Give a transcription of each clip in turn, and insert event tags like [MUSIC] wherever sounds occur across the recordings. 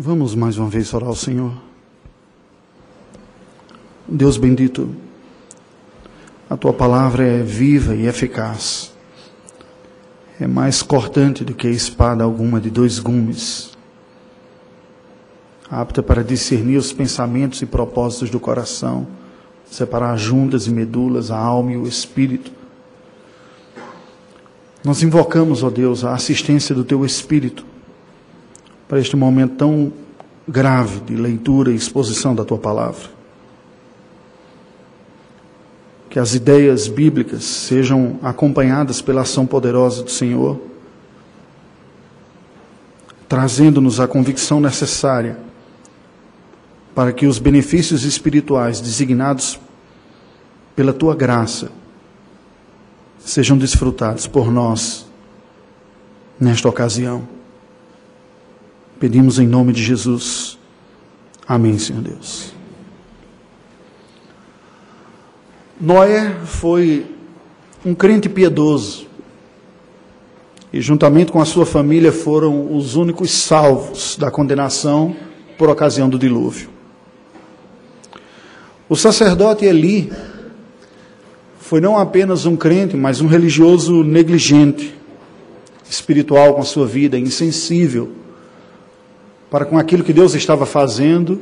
Vamos mais uma vez orar ao Senhor. Deus bendito, a tua palavra é viva e eficaz. É mais cortante do que a espada alguma de dois gumes, apta para discernir os pensamentos e propósitos do coração, separar juntas e medulas, a alma e o espírito. Nós invocamos, ó Deus, a assistência do teu espírito para este momento tão grave de leitura e exposição da tua palavra. Que as ideias bíblicas sejam acompanhadas pela ação poderosa do Senhor, trazendo-nos a convicção necessária para que os benefícios espirituais designados pela tua graça sejam desfrutados por nós nesta ocasião. Pedimos em nome de Jesus. Amém, Senhor Deus. Noé foi um crente piedoso e, juntamente com a sua família, foram os únicos salvos da condenação por ocasião do dilúvio. O sacerdote Eli foi não apenas um crente, mas um religioso negligente, espiritual com a sua vida, insensível para com aquilo que Deus estava fazendo,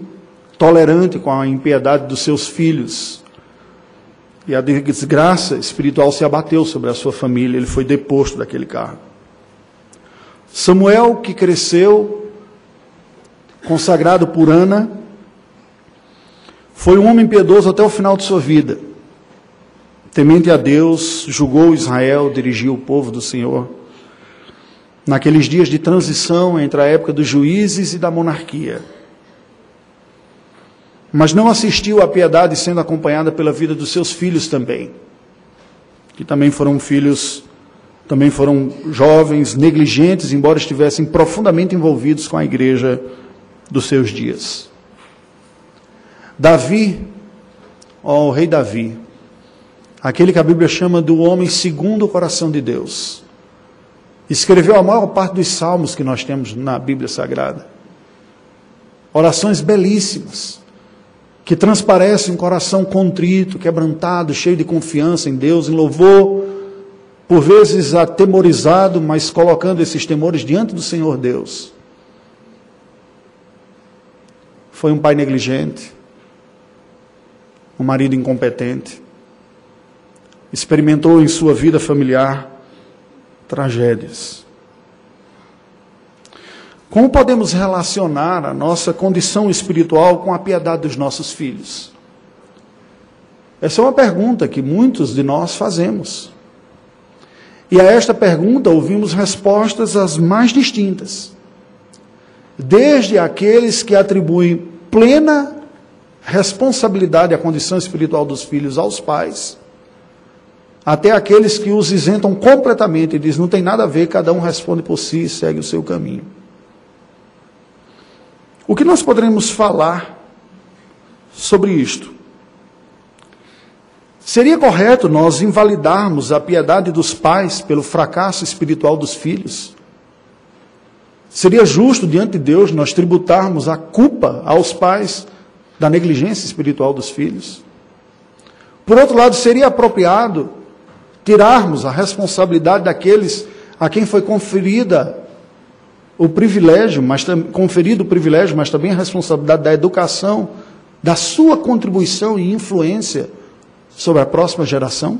tolerante com a impiedade dos seus filhos. E a desgraça espiritual se abateu sobre a sua família, ele foi deposto daquele cargo. Samuel, que cresceu, consagrado por Ana, foi um homem piedoso até o final de sua vida. Temente a Deus, julgou Israel, dirigiu o povo do Senhor naqueles dias de transição entre a época dos juízes e da monarquia. Mas não assistiu à piedade sendo acompanhada pela vida dos seus filhos também, que também foram filhos, também foram jovens, negligentes, embora estivessem profundamente envolvidos com a igreja dos seus dias. Davi, ó, o rei Davi, aquele que a Bíblia chama do homem segundo o coração de Deus Escreveu a maior parte dos salmos que nós temos na Bíblia Sagrada. Orações belíssimas, que transparecem um coração contrito, quebrantado, cheio de confiança em Deus, em louvor, por vezes atemorizado, mas colocando esses temores diante do Senhor Deus. Foi um pai negligente, um marido incompetente, experimentou em sua vida familiar tragédias. Como podemos relacionar a nossa condição espiritual com a piedade dos nossos filhos? Essa é uma pergunta que muitos de nós fazemos. E a esta pergunta ouvimos respostas as mais distintas. Desde aqueles que atribuem plena responsabilidade à condição espiritual dos filhos aos pais, até aqueles que os isentam completamente e diz não tem nada a ver, cada um responde por si e segue o seu caminho. O que nós poderemos falar sobre isto? Seria correto nós invalidarmos a piedade dos pais pelo fracasso espiritual dos filhos? Seria justo diante de Deus nós tributarmos a culpa aos pais da negligência espiritual dos filhos? Por outro lado, seria apropriado tirarmos a responsabilidade daqueles a quem foi conferida o privilégio, mas conferido o privilégio, mas também a responsabilidade da educação, da sua contribuição e influência sobre a próxima geração?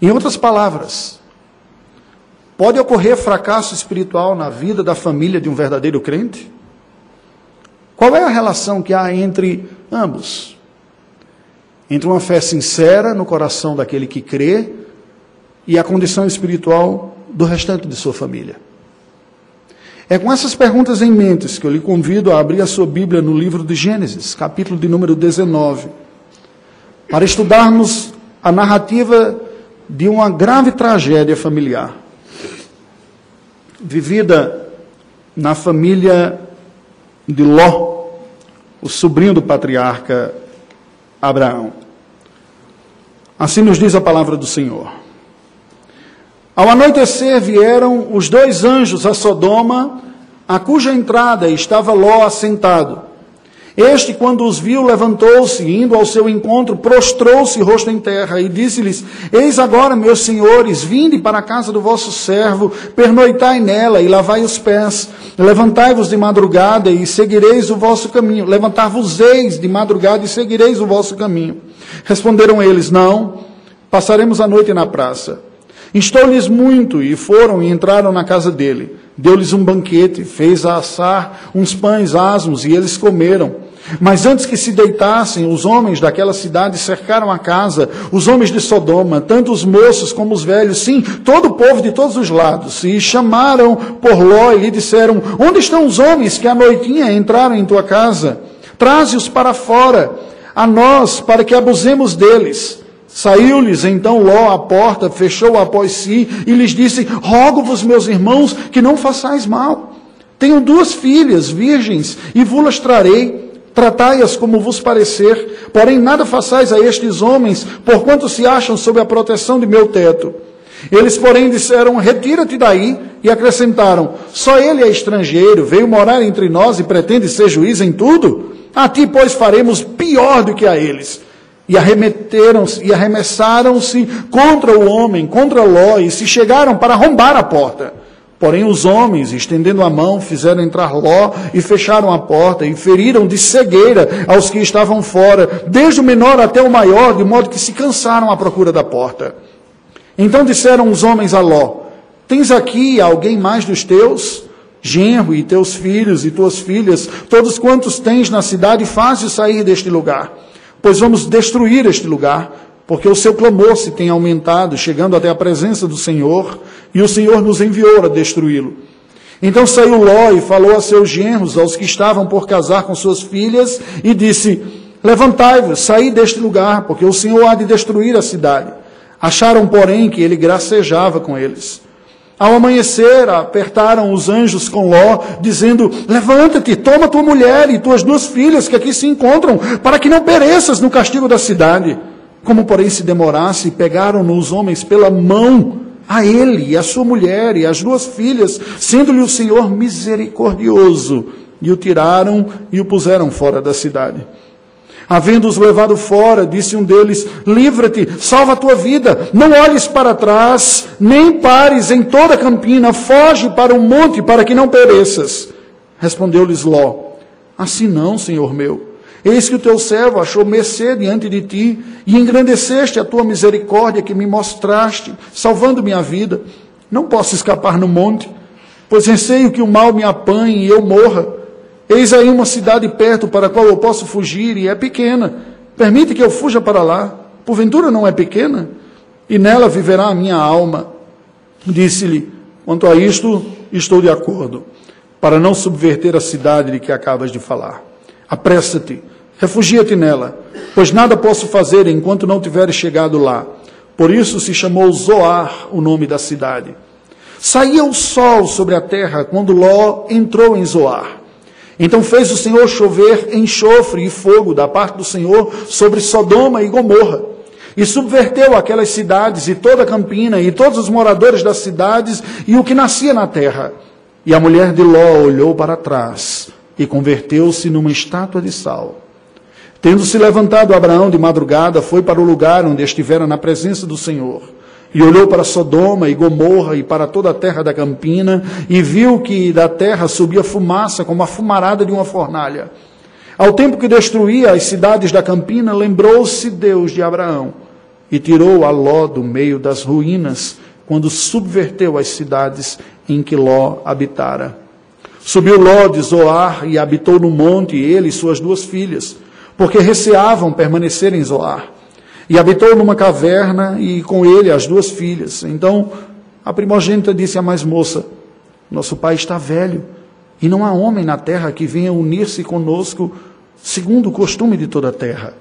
Em outras palavras, pode ocorrer fracasso espiritual na vida da família de um verdadeiro crente? Qual é a relação que há entre ambos? Entre uma fé sincera no coração daquele que crê e a condição espiritual do restante de sua família. É com essas perguntas em mente que eu lhe convido a abrir a sua Bíblia no livro de Gênesis, capítulo de número 19, para estudarmos a narrativa de uma grave tragédia familiar, vivida na família de Ló, o sobrinho do patriarca Abraão. Assim nos diz a palavra do Senhor. Ao anoitecer vieram os dois anjos a Sodoma a cuja entrada estava Ló assentado. Este, quando os viu, levantou-se, indo ao seu encontro, prostrou-se rosto em terra e disse-lhes: Eis agora, meus senhores, vinde para a casa do vosso servo, pernoitai nela e lavai os pés. Levantai-vos de madrugada e seguireis o vosso caminho. Levantar-vos-eis de madrugada e seguireis o vosso caminho. Responderam eles: Não, passaremos a noite na praça. Instou-lhes muito e foram e entraram na casa dele. Deu-lhes um banquete, fez assar uns pães asmos e eles comeram. Mas antes que se deitassem, os homens daquela cidade cercaram a casa, os homens de Sodoma, tanto os moços como os velhos, sim, todo o povo de todos os lados, e chamaram por Ló e lhe disseram: Onde estão os homens que à noitinha entraram em tua casa? Traze-os para fora, a nós, para que abusemos deles. Saiu-lhes então Ló à porta, fechou após si e lhes disse: Rogo-vos, meus irmãos, que não façais mal. Tenho duas filhas virgens e vos trarei tratai-as como vos parecer, porém nada façais a estes homens, porquanto se acham sob a proteção de meu teto. Eles, porém, disseram: Retira-te daí, e acrescentaram: Só ele é estrangeiro, veio morar entre nós e pretende ser juiz em tudo? A ti, pois, faremos pior do que a eles. E arremeteram-se e arremessaram-se contra o homem, contra Ló, e se chegaram para arrombar a porta. Porém, os homens, estendendo a mão, fizeram entrar Ló e fecharam a porta e feriram de cegueira aos que estavam fora, desde o menor até o maior, de modo que se cansaram à procura da porta. Então disseram os homens a Ló: Tens aqui alguém mais dos teus? Genro e teus filhos e tuas filhas, todos quantos tens na cidade, faze sair deste lugar. Pois vamos destruir este lugar porque o seu clamor se tem aumentado, chegando até a presença do Senhor, e o Senhor nos enviou a destruí-lo. Então saiu Ló e falou a seus genros, aos que estavam por casar com suas filhas, e disse: Levantai-vos, saí deste lugar, porque o Senhor há de destruir a cidade. Acharam, porém, que ele gracejava com eles. Ao amanhecer, apertaram os anjos com Ló, dizendo: Levanta-te, toma tua mulher e tuas duas filhas que aqui se encontram, para que não pereças no castigo da cidade. Como, porém, se demorasse, pegaram-no os homens pela mão, a ele e a sua mulher e as duas filhas, sendo-lhe o Senhor misericordioso, e o tiraram e o puseram fora da cidade. Havendo-os levado fora, disse um deles: Livra-te, salva a tua vida, não olhes para trás, nem pares em toda a campina, foge para o monte para que não pereças. Respondeu-lhes Ló: Assim não, senhor meu. Eis que o teu servo achou mercê diante de ti, e engrandeceste a tua misericórdia que me mostraste, salvando minha vida. Não posso escapar no monte, pois receio que o mal me apanhe e eu morra. Eis aí uma cidade perto para a qual eu posso fugir, e é pequena. Permite que eu fuja para lá. Porventura não é pequena? E nela viverá a minha alma. Disse-lhe: Quanto a isto, estou de acordo, para não subverter a cidade de que acabas de falar. Apressa-te Refugia-te nela, pois nada posso fazer enquanto não tiveres chegado lá. Por isso se chamou Zoar o nome da cidade. Saía o sol sobre a terra quando Ló entrou em Zoar. Então fez o Senhor chover enxofre e fogo da parte do Senhor sobre Sodoma e Gomorra. E subverteu aquelas cidades e toda a campina e todos os moradores das cidades e o que nascia na terra. E a mulher de Ló olhou para trás e converteu-se numa estátua de sal. Tendo se levantado Abraão de madrugada, foi para o lugar onde estivera na presença do Senhor. E olhou para Sodoma e Gomorra e para toda a terra da campina, e viu que da terra subia fumaça como a fumarada de uma fornalha. Ao tempo que destruía as cidades da campina, lembrou-se Deus de Abraão e tirou a Ló do meio das ruínas, quando subverteu as cidades em que Ló habitara. Subiu Ló de Zoar e habitou no monte, ele e suas duas filhas porque receavam permanecer em Zoar. E habitou numa caverna e com ele as duas filhas. Então a primogênita disse à mais moça: Nosso pai está velho e não há homem na terra que venha unir-se conosco segundo o costume de toda a terra.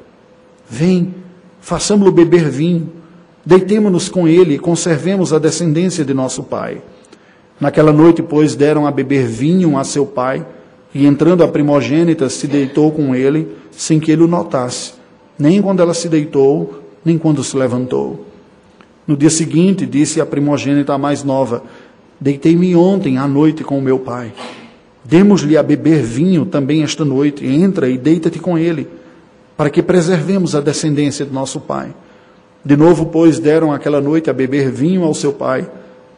Vem, façamos-lo beber vinho, deitemo-nos com ele e conservemos a descendência de nosso pai. Naquela noite, pois, deram a beber vinho a seu pai, e entrando a primogênita, se deitou com ele sem que ele o notasse, nem quando ela se deitou, nem quando se levantou. No dia seguinte, disse a primogênita mais nova: Deitei-me ontem à noite com o meu pai. Demos-lhe a beber vinho também esta noite, entra e deita-te com ele, para que preservemos a descendência de nosso pai. De novo, pois, deram aquela noite a beber vinho ao seu pai,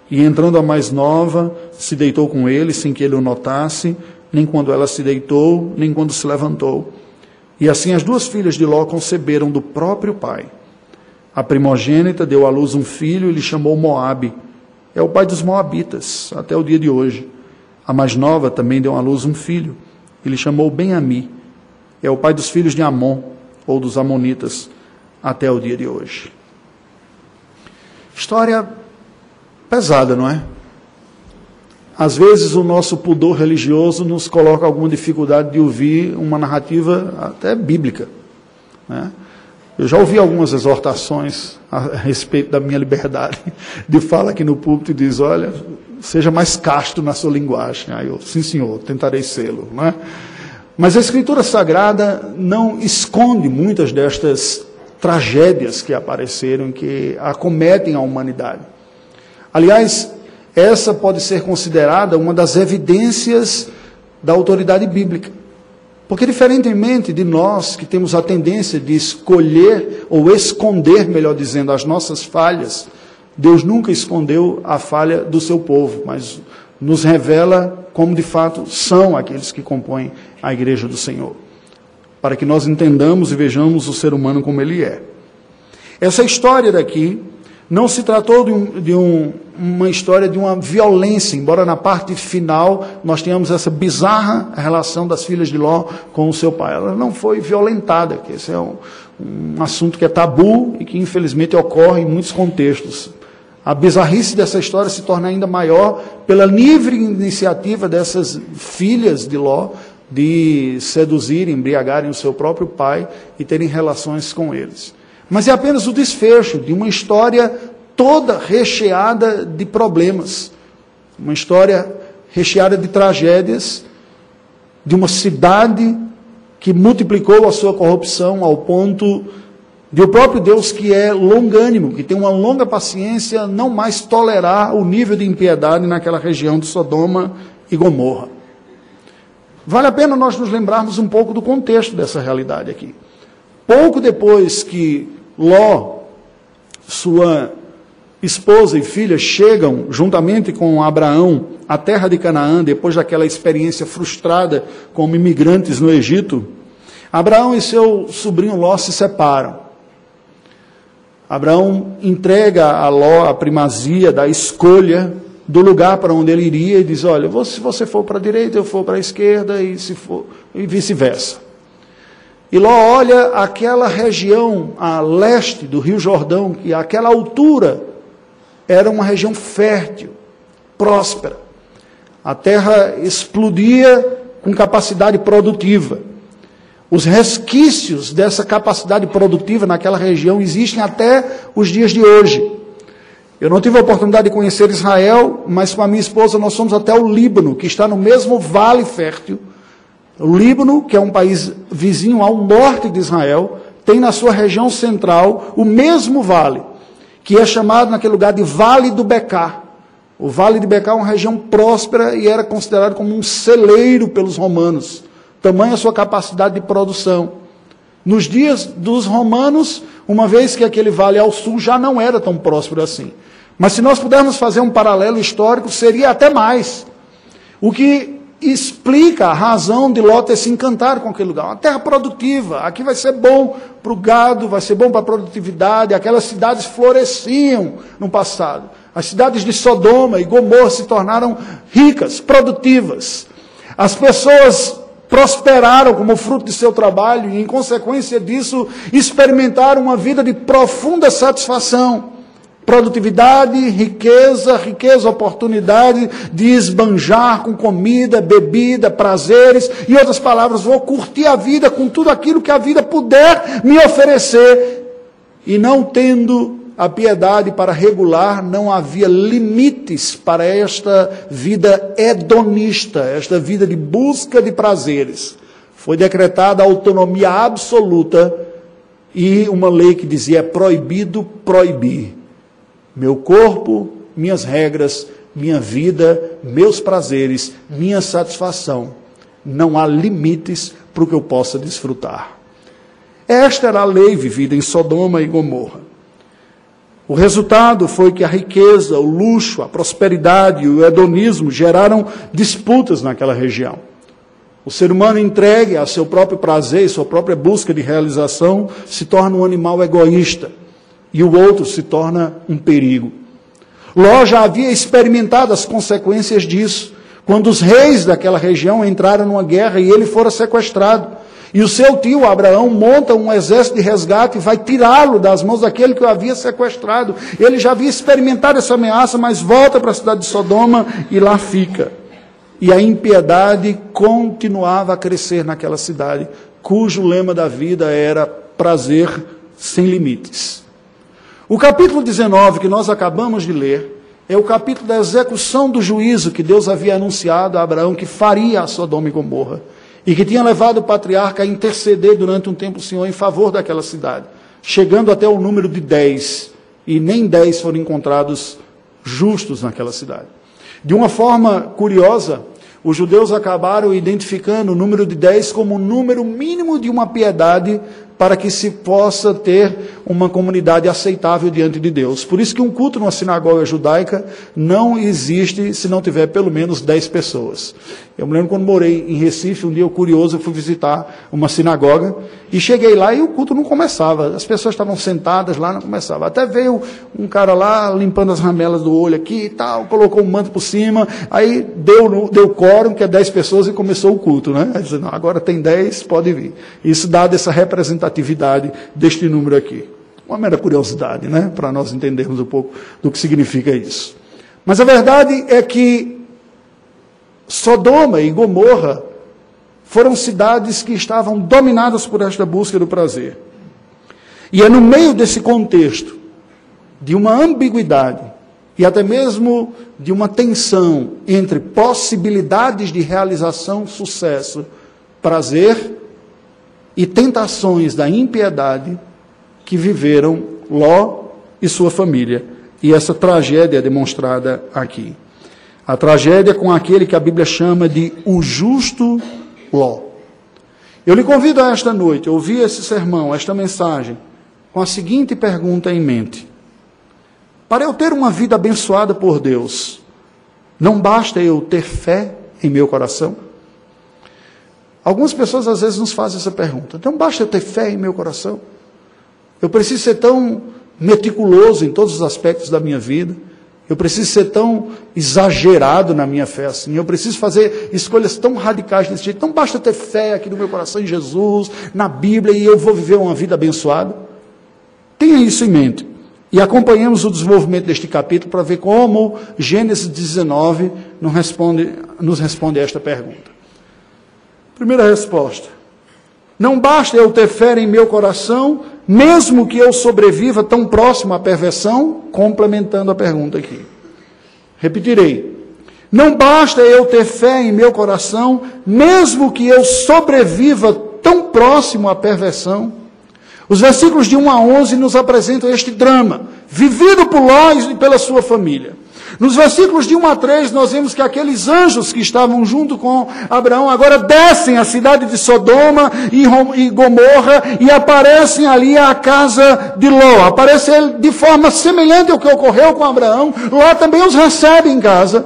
e entrando a mais nova, se deitou com ele, sem que ele o notasse, nem quando ela se deitou, nem quando se levantou. E assim as duas filhas de Ló conceberam do próprio pai. A primogênita deu à luz um filho e lhe chamou Moabe. É o pai dos moabitas, até o dia de hoje. A mais nova também deu à luz um filho, e lhe chamou Ben-Ami. É o pai dos filhos de Amon, ou dos Amonitas, até o dia de hoje. História pesada, não é? Às vezes o nosso pudor religioso nos coloca alguma dificuldade de ouvir uma narrativa até bíblica. Né? Eu já ouvi algumas exortações a respeito da minha liberdade [LAUGHS] de fala aqui no púlpito e diz, olha, seja mais casto na sua linguagem. Aí eu, sim senhor, tentarei sê-lo. Não é? Mas a Escritura Sagrada não esconde muitas destas tragédias que apareceram, que acometem a humanidade. Aliás, essa pode ser considerada uma das evidências da autoridade bíblica. Porque, diferentemente de nós, que temos a tendência de escolher ou esconder, melhor dizendo, as nossas falhas, Deus nunca escondeu a falha do seu povo, mas nos revela como de fato são aqueles que compõem a igreja do Senhor, para que nós entendamos e vejamos o ser humano como ele é. Essa história daqui não se tratou de, um, de um, uma história de uma violência, embora na parte final nós tenhamos essa bizarra relação das filhas de Ló com o seu pai. Ela não foi violentada, que esse é um, um assunto que é tabu e que infelizmente ocorre em muitos contextos. A bizarrice dessa história se torna ainda maior pela livre iniciativa dessas filhas de Ló de seduzirem, embriagarem o seu próprio pai e terem relações com eles. Mas é apenas o desfecho de uma história toda recheada de problemas, uma história recheada de tragédias, de uma cidade que multiplicou a sua corrupção ao ponto de o próprio Deus que é longânimo, que tem uma longa paciência, não mais tolerar o nível de impiedade naquela região de Sodoma e Gomorra. Vale a pena nós nos lembrarmos um pouco do contexto dessa realidade aqui. Pouco depois que Ló, sua esposa e filha chegam juntamente com Abraão à terra de Canaã, depois daquela experiência frustrada como imigrantes no Egito, Abraão e seu sobrinho Ló se separam. Abraão entrega a Ló a primazia da escolha do lugar para onde ele iria e diz: Olha, se você for para a direita, eu for para a esquerda, e, se for, e vice-versa. E Ló olha aquela região a leste do Rio Jordão, que àquela altura era uma região fértil, próspera. A terra explodia com capacidade produtiva. Os resquícios dessa capacidade produtiva naquela região existem até os dias de hoje. Eu não tive a oportunidade de conhecer Israel, mas com a minha esposa nós fomos até o Líbano, que está no mesmo vale fértil. O Líbano, que é um país vizinho ao norte de Israel, tem na sua região central o mesmo vale, que é chamado naquele lugar de Vale do Becá. O Vale de Becá é uma região próspera e era considerado como um celeiro pelos romanos tamanha a sua capacidade de produção. Nos dias dos romanos, uma vez que aquele vale ao sul já não era tão próspero assim. Mas se nós pudermos fazer um paralelo histórico, seria até mais. O que explica a razão de Ló ter se encantado com aquele lugar. Uma terra produtiva, aqui vai ser bom para o gado, vai ser bom para a produtividade. Aquelas cidades floresciam no passado. As cidades de Sodoma e Gomorra se tornaram ricas, produtivas. As pessoas prosperaram como fruto de seu trabalho e, em consequência disso, experimentaram uma vida de profunda satisfação. Produtividade, riqueza, riqueza, oportunidade de esbanjar com comida, bebida, prazeres, e outras palavras, vou curtir a vida com tudo aquilo que a vida puder me oferecer, e não tendo a piedade para regular, não havia limites para esta vida hedonista, esta vida de busca de prazeres. Foi decretada autonomia absoluta e uma lei que dizia é proibido proibir. Meu corpo, minhas regras, minha vida, meus prazeres, minha satisfação. Não há limites para o que eu possa desfrutar. Esta era a lei vivida em Sodoma e Gomorra. O resultado foi que a riqueza, o luxo, a prosperidade e o hedonismo geraram disputas naquela região. O ser humano entregue a seu próprio prazer e sua própria busca de realização se torna um animal egoísta e o outro se torna um perigo. Ló já havia experimentado as consequências disso, quando os reis daquela região entraram numa guerra e ele fora sequestrado. E o seu tio Abraão monta um exército de resgate e vai tirá-lo das mãos daquele que o havia sequestrado. Ele já havia experimentado essa ameaça, mas volta para a cidade de Sodoma e lá fica. E a impiedade continuava a crescer naquela cidade, cujo lema da vida era prazer sem limites. O capítulo 19 que nós acabamos de ler é o capítulo da execução do juízo que Deus havia anunciado a Abraão que faria a Sodoma e Gomorra e que tinha levado o patriarca a interceder durante um tempo o Senhor em favor daquela cidade, chegando até o número de dez, e nem dez foram encontrados justos naquela cidade. De uma forma curiosa, os judeus acabaram identificando o número de dez como o número mínimo de uma piedade para que se possa ter uma comunidade aceitável diante de Deus. Por isso que um culto numa sinagoga judaica não existe se não tiver pelo menos 10 pessoas. Eu me lembro quando morei em Recife, um dia eu curioso, eu fui visitar uma sinagoga e cheguei lá e o culto não começava. As pessoas estavam sentadas lá, não começava. Até veio um cara lá limpando as ramelas do olho aqui e tal, colocou um manto por cima, aí deu, deu quórum, que é 10 pessoas, e começou o culto, né? Disse, não, agora tem 10, pode vir. Isso dá essa representatividade deste número aqui. Uma mera curiosidade, né? Para nós entendermos um pouco do que significa isso. Mas a verdade é que Sodoma e Gomorra foram cidades que estavam dominadas por esta busca do prazer. E é no meio desse contexto de uma ambiguidade e até mesmo de uma tensão entre possibilidades de realização, sucesso, prazer e tentações da impiedade que viveram Ló e sua família. E essa tragédia é demonstrada aqui. A tragédia com aquele que a Bíblia chama de o justo Ló. Eu lhe convido a esta noite a ouvir esse sermão, esta mensagem, com a seguinte pergunta em mente: Para eu ter uma vida abençoada por Deus, não basta eu ter fé em meu coração? Algumas pessoas às vezes nos fazem essa pergunta: não basta eu ter fé em meu coração? Eu preciso ser tão meticuloso em todos os aspectos da minha vida. Eu preciso ser tão exagerado na minha fé assim. Eu preciso fazer escolhas tão radicais desse jeito. Não basta ter fé aqui no meu coração em Jesus, na Bíblia, e eu vou viver uma vida abençoada. Tenha isso em mente. E acompanhemos o desenvolvimento deste capítulo para ver como Gênesis 19 nos responde, nos responde a esta pergunta. Primeira resposta. Não basta eu ter fé em meu coração, mesmo que eu sobreviva tão próximo à perversão, complementando a pergunta aqui. Repetirei. Não basta eu ter fé em meu coração, mesmo que eu sobreviva tão próximo à perversão. Os versículos de 1 a 11 nos apresentam este drama, vivido por Ló e pela sua família. Nos versículos de 1 a 3, nós vemos que aqueles anjos que estavam junto com Abraão agora descem à cidade de Sodoma e Gomorra e aparecem ali à casa de Ló. Aparece ele de forma semelhante ao que ocorreu com Abraão. Ló também os recebe em casa.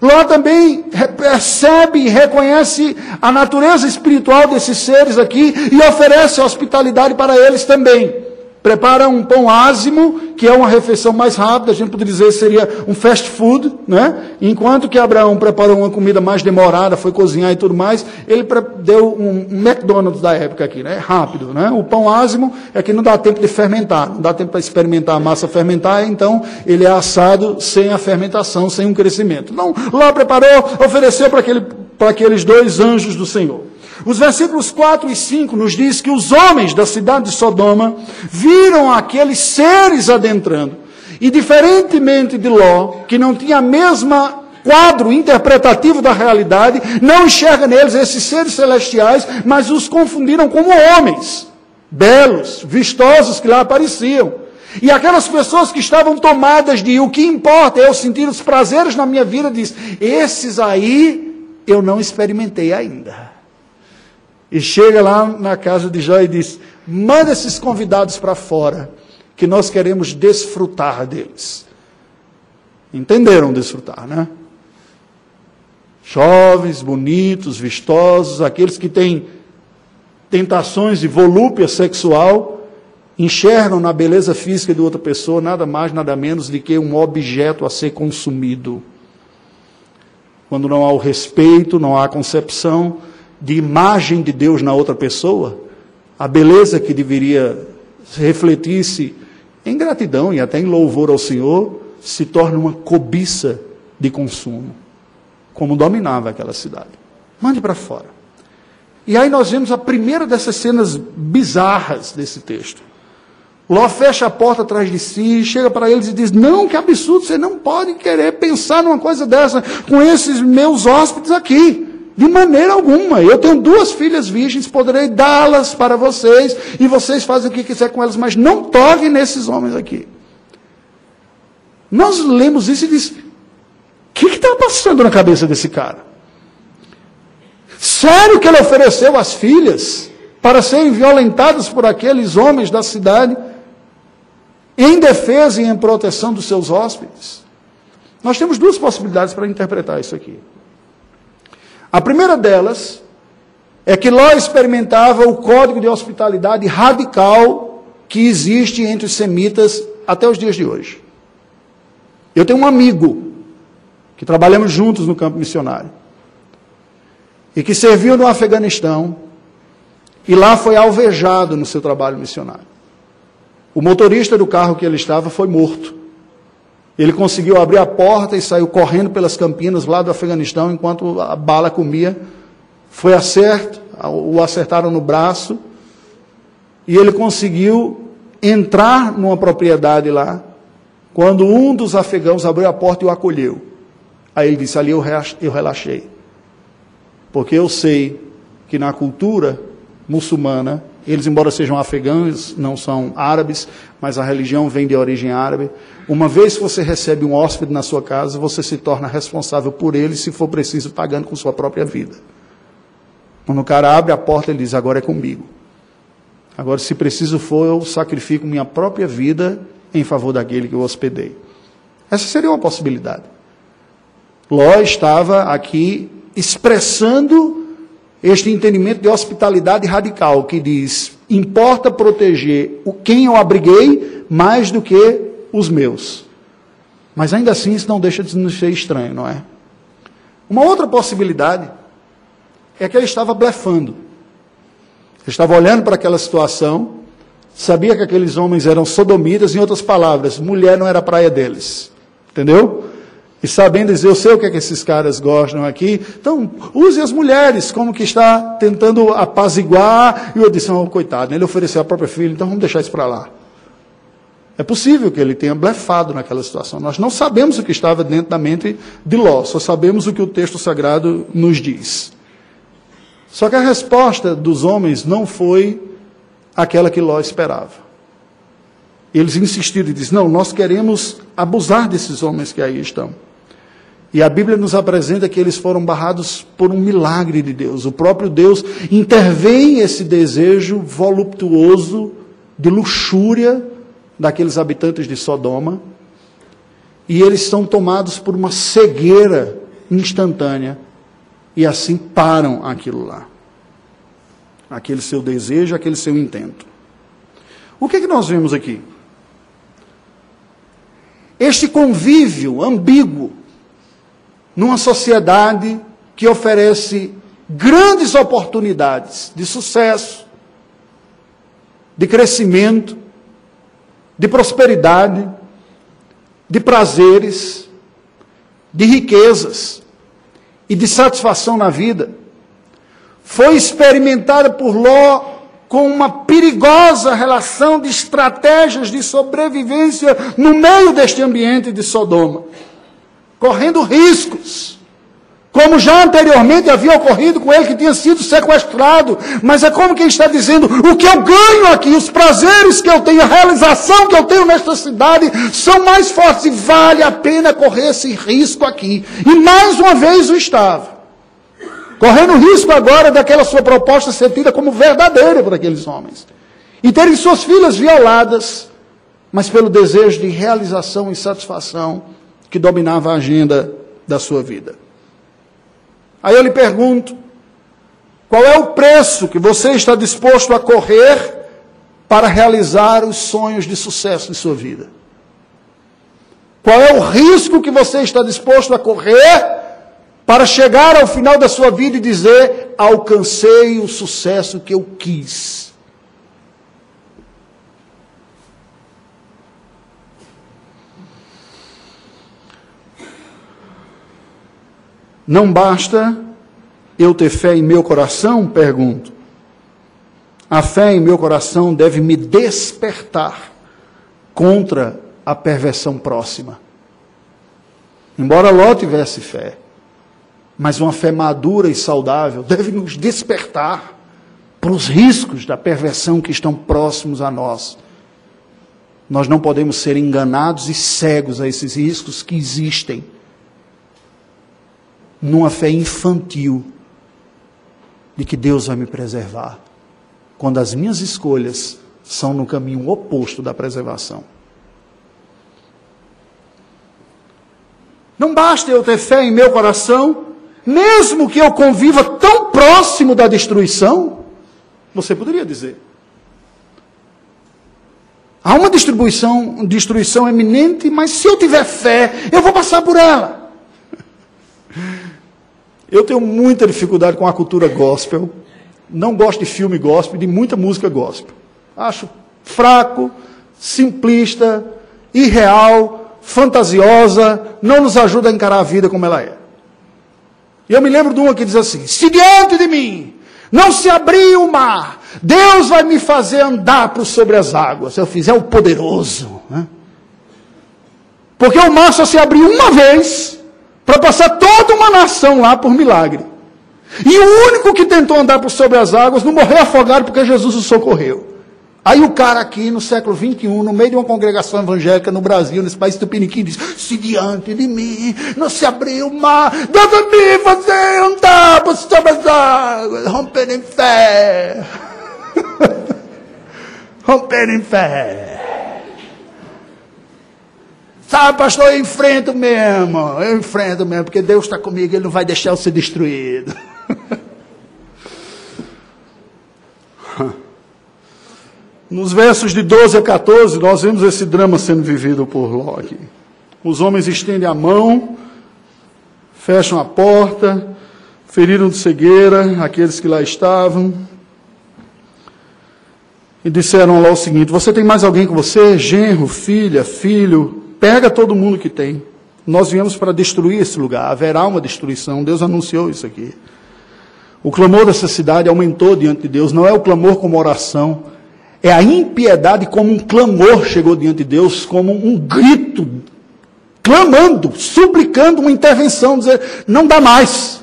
Ló também percebe e reconhece a natureza espiritual desses seres aqui e oferece hospitalidade para eles também prepara um pão ázimo, que é uma refeição mais rápida, a gente poderia dizer seria um fast food, né? Enquanto que Abraão preparou uma comida mais demorada, foi cozinhar e tudo mais, ele deu um McDonald's da época aqui, né? Rápido, né? O pão ázimo é que não dá tempo de fermentar, não dá tempo para experimentar a massa fermentar, então ele é assado sem a fermentação, sem um crescimento. Não, lá preparou, ofereceu para aquele, para aqueles dois anjos do Senhor. Os versículos 4 e 5 nos diz que os homens da cidade de Sodoma viram aqueles seres adentrando. E diferentemente de Ló, que não tinha a mesma quadro interpretativo da realidade, não enxerga neles esses seres celestiais, mas os confundiram como homens, belos, vistosos que lá apareciam. E aquelas pessoas que estavam tomadas de o que importa é eu sentir os prazeres na minha vida, diz: esses aí eu não experimentei ainda. E chega lá na casa de Jó e diz: manda esses convidados para fora, que nós queremos desfrutar deles. Entenderam desfrutar, né? Jovens, bonitos, vistosos, aqueles que têm tentações de volúpia sexual, enxergam na beleza física de outra pessoa nada mais, nada menos do que um objeto a ser consumido. Quando não há o respeito, não há a concepção de imagem de Deus na outra pessoa, a beleza que deveria refletir-se em gratidão e até em louvor ao Senhor, se torna uma cobiça de consumo, como dominava aquela cidade. Mande para fora. E aí nós vemos a primeira dessas cenas bizarras desse texto. Ló fecha a porta atrás de si, chega para eles e diz: Não, que absurdo, você não pode querer pensar numa coisa dessa com esses meus hóspedes aqui. De maneira alguma. Eu tenho duas filhas virgens, poderei dá-las para vocês, e vocês fazem o que quiser com elas, mas não toquem nesses homens aqui. Nós lemos isso e diz: o que está passando na cabeça desse cara? Sério que ele ofereceu as filhas para serem violentadas por aqueles homens da cidade, em defesa e em proteção dos seus hóspedes? Nós temos duas possibilidades para interpretar isso aqui. A primeira delas é que Ló experimentava o código de hospitalidade radical que existe entre os semitas até os dias de hoje. Eu tenho um amigo que trabalhamos juntos no campo missionário e que serviu no Afeganistão e lá foi alvejado no seu trabalho missionário. O motorista do carro que ele estava foi morto. Ele conseguiu abrir a porta e saiu correndo pelas campinas lá do Afeganistão enquanto a bala comia. Foi acerto, o acertaram no braço e ele conseguiu entrar numa propriedade lá quando um dos afegãos abriu a porta e o acolheu. Aí ele disse: Ali eu relaxei. Porque eu sei que na cultura muçulmana, eles, embora sejam afegãos, não são árabes, mas a religião vem de origem árabe. Uma vez que você recebe um hóspede na sua casa, você se torna responsável por ele, se for preciso, pagando com sua própria vida. Quando o cara abre a porta, ele diz: Agora é comigo. Agora, se preciso for, eu sacrifico minha própria vida em favor daquele que eu hospedei. Essa seria uma possibilidade. Ló estava aqui expressando este entendimento de hospitalidade radical, que diz: importa proteger o quem eu abriguei mais do que os meus. Mas ainda assim isso não deixa de nos ser estranho, não é? Uma outra possibilidade é que ele estava blefando. Ele estava olhando para aquela situação sabia que aqueles homens eram sodomitas, em outras palavras, mulher não era praia deles. Entendeu? E sabendo dizer, eu sei o que, é que esses caras gostam aqui, então use as mulheres, como que está tentando apaziguar. E eu disse, oh, coitado, ele ofereceu a própria filha, então vamos deixar isso para lá. É possível que ele tenha blefado naquela situação. Nós não sabemos o que estava dentro da mente de Ló, só sabemos o que o texto sagrado nos diz. Só que a resposta dos homens não foi aquela que Ló esperava. Eles insistiram e disseram: Não, nós queremos abusar desses homens que aí estão. E a Bíblia nos apresenta que eles foram barrados por um milagre de Deus. O próprio Deus intervém esse desejo voluptuoso de luxúria daqueles habitantes de Sodoma. E eles são tomados por uma cegueira instantânea. E assim param aquilo lá aquele seu desejo, aquele seu intento. O que, é que nós vemos aqui? Este convívio ambíguo numa sociedade que oferece grandes oportunidades de sucesso, de crescimento, de prosperidade, de prazeres, de riquezas e de satisfação na vida. Foi experimentada por Ló com uma perigosa relação de estratégias de sobrevivência no meio deste ambiente de Sodoma, correndo riscos, como já anteriormente havia ocorrido com ele, que tinha sido sequestrado. Mas é como quem está dizendo: o que eu ganho aqui, os prazeres que eu tenho, a realização que eu tenho nesta cidade, são mais fortes e vale a pena correr esse risco aqui. E mais uma vez o estava. Correndo risco agora daquela sua proposta ser tida como verdadeira por aqueles homens. E terem suas filhas violadas, mas pelo desejo de realização e satisfação que dominava a agenda da sua vida. Aí eu lhe pergunto: qual é o preço que você está disposto a correr para realizar os sonhos de sucesso de sua vida? Qual é o risco que você está disposto a correr para chegar ao final da sua vida e dizer: alcancei o sucesso que eu quis? Não basta eu ter fé em meu coração? Pergunto. A fé em meu coração deve me despertar contra a perversão próxima. Embora Ló tivesse fé, mas uma fé madura e saudável deve nos despertar para os riscos da perversão que estão próximos a nós. Nós não podemos ser enganados e cegos a esses riscos que existem numa fé infantil de que Deus vai me preservar, quando as minhas escolhas são no caminho oposto da preservação. Não basta eu ter fé em meu coração, mesmo que eu conviva tão próximo da destruição, você poderia dizer. Há uma distribuição, destruição eminente, mas se eu tiver fé, eu vou passar por ela. Eu tenho muita dificuldade com a cultura gospel. Não gosto de filme gospel, de muita música gospel. Acho fraco, simplista, irreal, fantasiosa, não nos ajuda a encarar a vida como ela é. E eu me lembro de uma que diz assim: Se diante de mim não se abrir o mar, Deus vai me fazer andar por sobre as águas. Eu fizer o poderoso. Né? Porque o mar só se abriu uma vez para passar toda uma nação lá por milagre. E o único que tentou andar por sobre as águas não morreu afogado porque Jesus o socorreu. Aí o cara aqui no século 21, no meio de uma congregação evangélica no Brasil, nesse país tupiniquim, diz: Se diante de mim não se abriu o mar, Deus me fazer andar por sobre as águas, romper em fé. [LAUGHS] romper em fé. Sabe, pastor, eu enfrento mesmo. Eu enfrento mesmo, porque Deus está comigo, Ele não vai deixar eu ser destruído. [LAUGHS] Nos versos de 12 a 14, nós vemos esse drama sendo vivido por aqui. Os homens estendem a mão, fecham a porta, feriram de cegueira aqueles que lá estavam. E disseram lá o seguinte: Você tem mais alguém com você? Genro, filha, filho, Pega todo mundo que tem. Nós viemos para destruir esse lugar. Haverá uma destruição. Deus anunciou isso aqui. O clamor dessa cidade aumentou diante de Deus. Não é o clamor como oração. É a impiedade como um clamor chegou diante de Deus, como um grito, clamando, suplicando uma intervenção, dizer, não dá mais.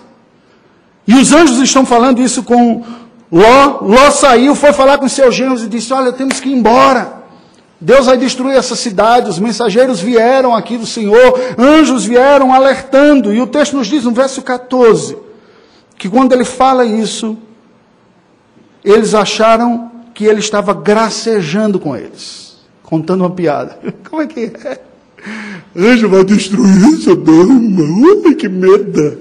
E os anjos estão falando isso com Ló. Ló saiu, foi falar com seus genros e disse: Olha, temos que ir embora. Deus vai destruir essa cidade, os mensageiros vieram aqui do Senhor, anjos vieram alertando, e o texto nos diz no verso 14, que quando ele fala isso, eles acharam que ele estava gracejando com eles, contando uma piada. [LAUGHS] Como é que é? Anjo vai destruir Sodoma, ui, que medo.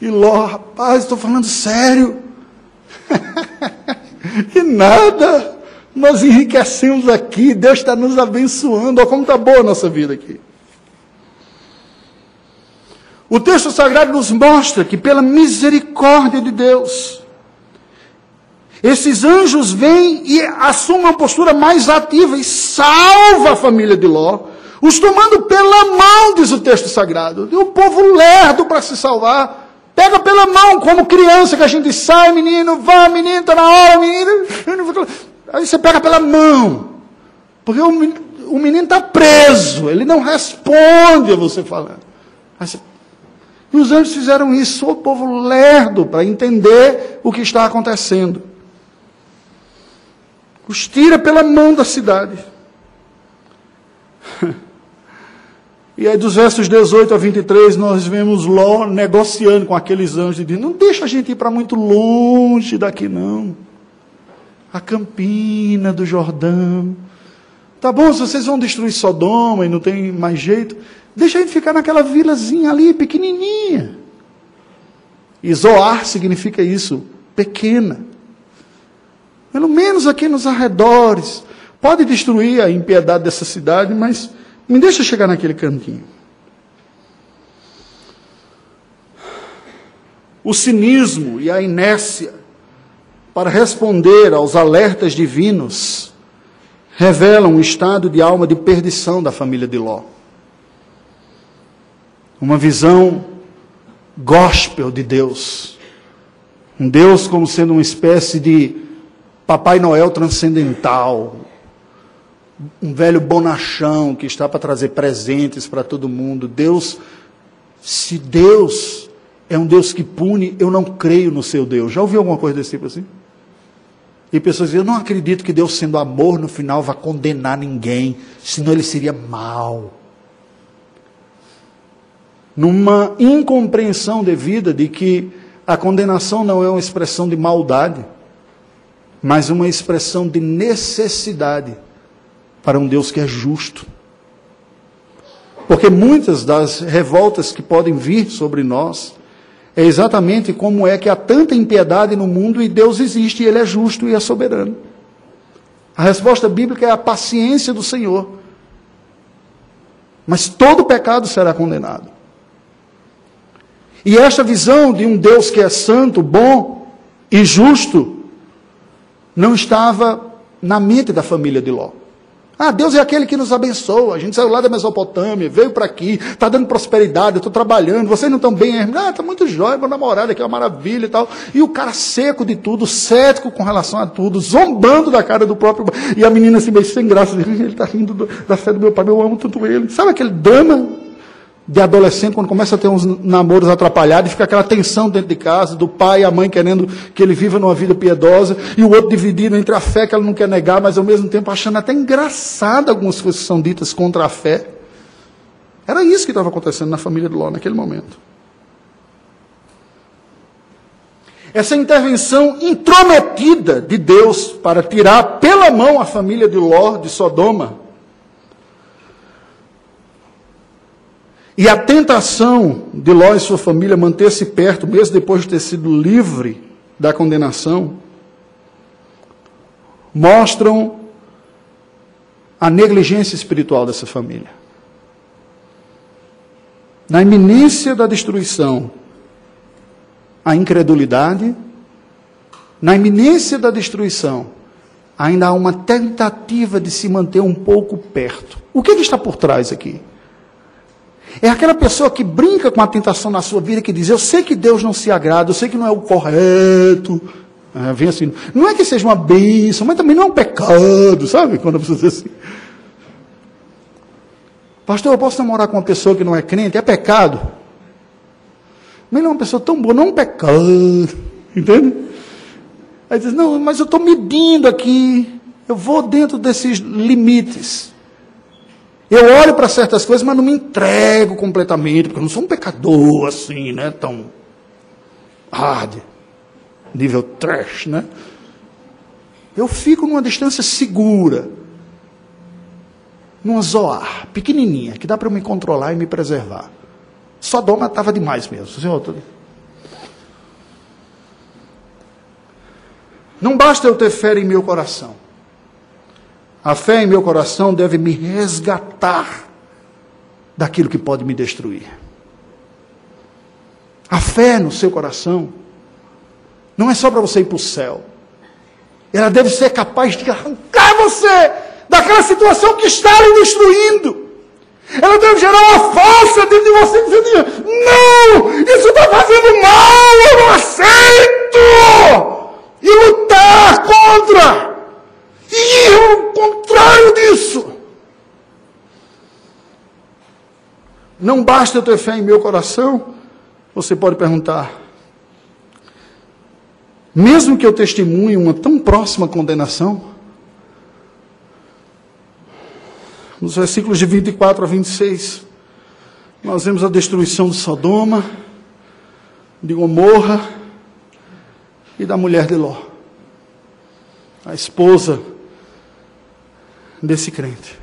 E Ló, rapaz, estou falando sério. [LAUGHS] e nada. Nós enriquecemos aqui, Deus está nos abençoando. Olha como está boa a nossa vida aqui. O texto sagrado nos mostra que, pela misericórdia de Deus, esses anjos vêm e assumem uma postura mais ativa e salva a família de Ló, os tomando pela mão, diz o texto sagrado. E o povo lerdo para se salvar. Pega pela mão, como criança que a gente sai, menino, vá, menino, está na hora, menino. Aí você pega pela mão. Porque o menino está preso, ele não responde a você falando. Você E os anjos fizeram isso, o povo lerdo, para entender o que está acontecendo. Os tira pela mão da cidade. [LAUGHS] E aí, dos versos 18 a 23, nós vemos Ló negociando com aqueles anjos e dizendo: Não deixa a gente ir para muito longe daqui, não. A campina do Jordão. Tá bom, se vocês vão destruir Sodoma e não tem mais jeito, deixa a gente ficar naquela vilazinha ali, pequenininha. E Zoar significa isso, pequena. Pelo menos aqui nos arredores. Pode destruir a impiedade dessa cidade, mas me deixa chegar naquele cantinho. O cinismo e a inércia para responder aos alertas divinos revelam um estado de alma de perdição da família de Ló. Uma visão gospel de Deus. Um Deus como sendo uma espécie de Papai Noel transcendental, um velho bonachão que está para trazer presentes para todo mundo. Deus, se Deus é um Deus que pune, eu não creio no seu Deus. Já ouviu alguma coisa desse tipo assim? E pessoas dizem, eu não acredito que Deus, sendo amor, no final vá condenar ninguém, senão ele seria mal. Numa incompreensão devida de que a condenação não é uma expressão de maldade, mas uma expressão de necessidade para um Deus que é justo. Porque muitas das revoltas que podem vir sobre nós é exatamente como é que há tanta impiedade no mundo e Deus existe e Ele é justo e é soberano. A resposta bíblica é a paciência do Senhor. Mas todo pecado será condenado. E esta visão de um Deus que é santo, bom e justo não estava na mente da família de Ló. Ah, Deus é aquele que nos abençoa. A gente saiu lá da Mesopotâmia, veio para aqui, está dando prosperidade, eu estou trabalhando, vocês não estão bem? Ah, está muito jóia, meu namorado aqui é uma maravilha e tal. E o cara seco de tudo, cético com relação a tudo, zombando da cara do próprio. E a menina assim, meio sem graça, [LAUGHS] ele está rindo do, da fé do meu pai, eu amo tanto ele. Sabe aquele drama de adolescente, quando começa a ter uns namoros atrapalhados, fica aquela tensão dentro de casa, do pai e a mãe querendo que ele viva numa vida piedosa, e o outro dividido entre a fé que ela não quer negar, mas ao mesmo tempo achando até engraçado algumas coisas que são ditas contra a fé. Era isso que estava acontecendo na família de Ló naquele momento. Essa intervenção intrometida de Deus para tirar pela mão a família de Ló de Sodoma E a tentação de Ló e sua família manter-se perto, mesmo depois de ter sido livre da condenação, mostram a negligência espiritual dessa família. Na iminência da destruição, a incredulidade, na iminência da destruição, ainda há uma tentativa de se manter um pouco perto. O que, que está por trás aqui? É aquela pessoa que brinca com a tentação na sua vida, que diz: Eu sei que Deus não se agrada, eu sei que não é o correto. É, vem assim, não é que seja uma bênção, mas também não é um pecado, sabe? Quando a pessoa diz assim. Pastor, eu posso namorar com uma pessoa que não é crente? É pecado? Mas não é uma pessoa tão boa, não é um pecado. Entende? Aí diz: Não, mas eu estou medindo aqui. Eu vou dentro desses limites. Eu olho para certas coisas, mas não me entrego completamente, porque eu não sou um pecador assim, né? Tão hard, nível trash, né? Eu fico numa distância segura, numa zoar, pequenininha, que dá para eu me controlar e me preservar. Sodoma estava demais mesmo, senhor. Não basta eu ter fé em meu coração. A fé em meu coração deve me resgatar daquilo que pode me destruir. A fé no seu coração não é só para você ir para o céu. Ela deve ser capaz de arrancar você daquela situação que está lhe destruindo. Ela deve gerar uma força dentro de você dizendo: Não, isso está fazendo mal, eu não aceito! E lutar contra. E eu, o contrário disso. Não basta eu ter fé em meu coração, Você pode perguntar, mesmo que eu testemunhe uma tão próxima condenação, nos versículos de 24 a 26, nós vemos a destruição de Sodoma, de Gomorra e da mulher de Ló, a esposa desse crente.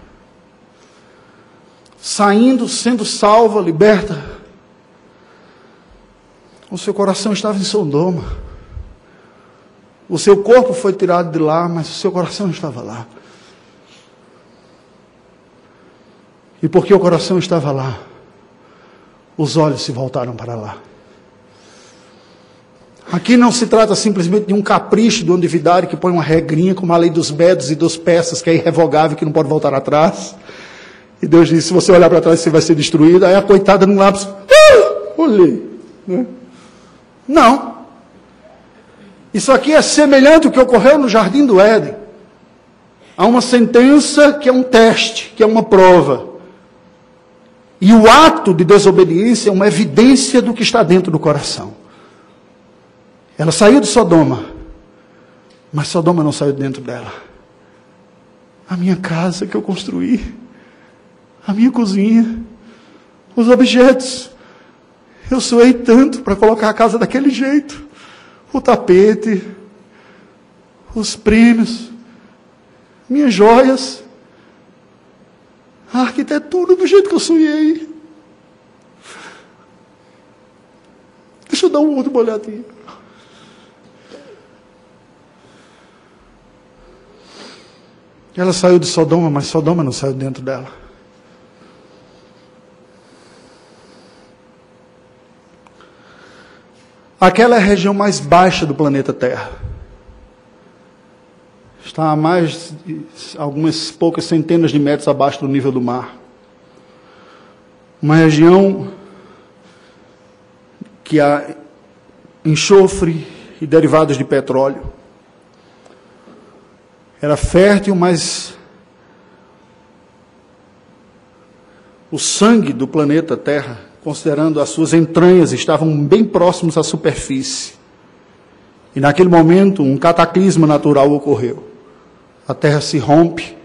Saindo, sendo salva, liberta, o seu coração estava em Sodoma. O seu corpo foi tirado de lá, mas o seu coração estava lá. E porque o coração estava lá, os olhos se voltaram para lá. Aqui não se trata simplesmente de um capricho do endividado que põe uma regrinha como a lei dos medos e dos peças, que é irrevogável, que não pode voltar atrás. E Deus disse: se você olhar para trás, você vai ser destruído. Aí a coitada no lápis, ah, olhei. Né? Não. Isso aqui é semelhante ao que ocorreu no jardim do Éden. Há uma sentença que é um teste, que é uma prova. E o ato de desobediência é uma evidência do que está dentro do coração. Ela saiu de Sodoma, mas Sodoma não saiu de dentro dela. A minha casa que eu construí, a minha cozinha, os objetos. Eu suei tanto para colocar a casa daquele jeito. O tapete, os prêmios, minhas joias a arquitetura do jeito que eu sonhei. Deixa eu dar uma outra olhadinha. Ela saiu de Sodoma, mas Sodoma não saiu dentro dela. Aquela é a região mais baixa do planeta Terra está a mais algumas poucas centenas de metros abaixo do nível do mar. Uma região que há enxofre e derivados de petróleo. Era fértil, mas o sangue do planeta Terra, considerando as suas entranhas, estavam bem próximos à superfície. E naquele momento, um cataclisma natural ocorreu a terra se rompe,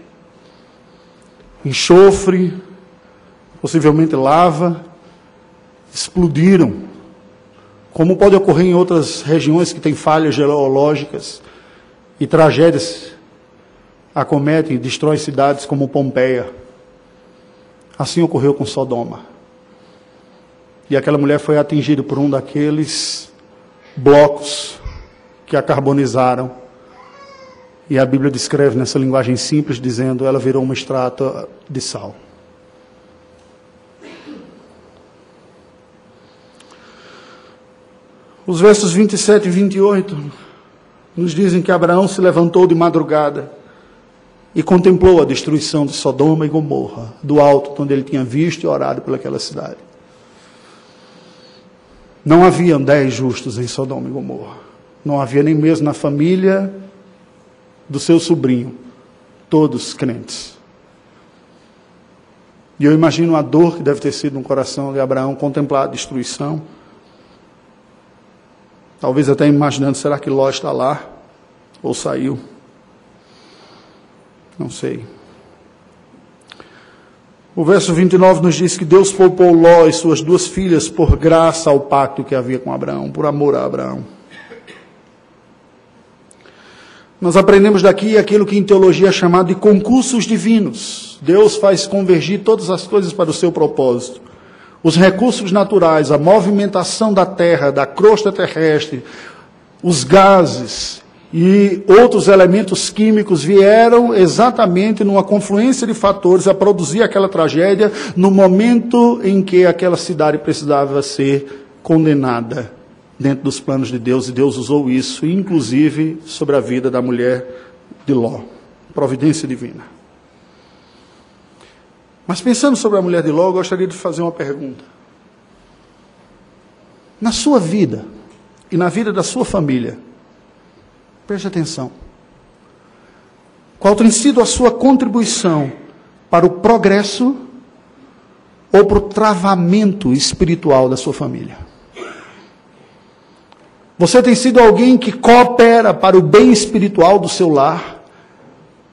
enxofre, possivelmente lava, explodiram. Como pode ocorrer em outras regiões que têm falhas geológicas e tragédias acometem e destroem cidades como Pompeia. Assim ocorreu com Sodoma. E aquela mulher foi atingida por um daqueles blocos que a carbonizaram e a Bíblia descreve nessa linguagem simples, dizendo: ela virou uma estátua de sal. Os versos 27 e 28 nos dizem que Abraão se levantou de madrugada e contemplou a destruição de Sodoma e Gomorra, do alto onde ele tinha visto e orado pelaquela cidade. Não haviam dez justos em Sodoma e Gomorra. Não havia nem mesmo na família do seu sobrinho, todos crentes. E eu imagino a dor que deve ter sido no coração de Abraão contemplar a destruição. Talvez até imaginando, será que Ló está lá? Ou saiu? Não sei. O verso 29 nos diz que Deus poupou Ló e suas duas filhas por graça ao pacto que havia com Abraão, por amor a Abraão. Nós aprendemos daqui aquilo que em teologia é chamado de concursos divinos. Deus faz convergir todas as coisas para o seu propósito. Os recursos naturais, a movimentação da terra, da crosta terrestre, os gases e outros elementos químicos vieram exatamente numa confluência de fatores a produzir aquela tragédia no momento em que aquela cidade precisava ser condenada dentro dos planos de Deus, e Deus usou isso, inclusive sobre a vida da mulher de Ló. Providência divina. Mas pensando sobre a mulher de Ló, eu gostaria de fazer uma pergunta. Na sua vida e na vida da sua família, preste atenção. Qual tem sido a sua contribuição para o progresso ou para o travamento espiritual da sua família? Você tem sido alguém que coopera para o bem espiritual do seu lar,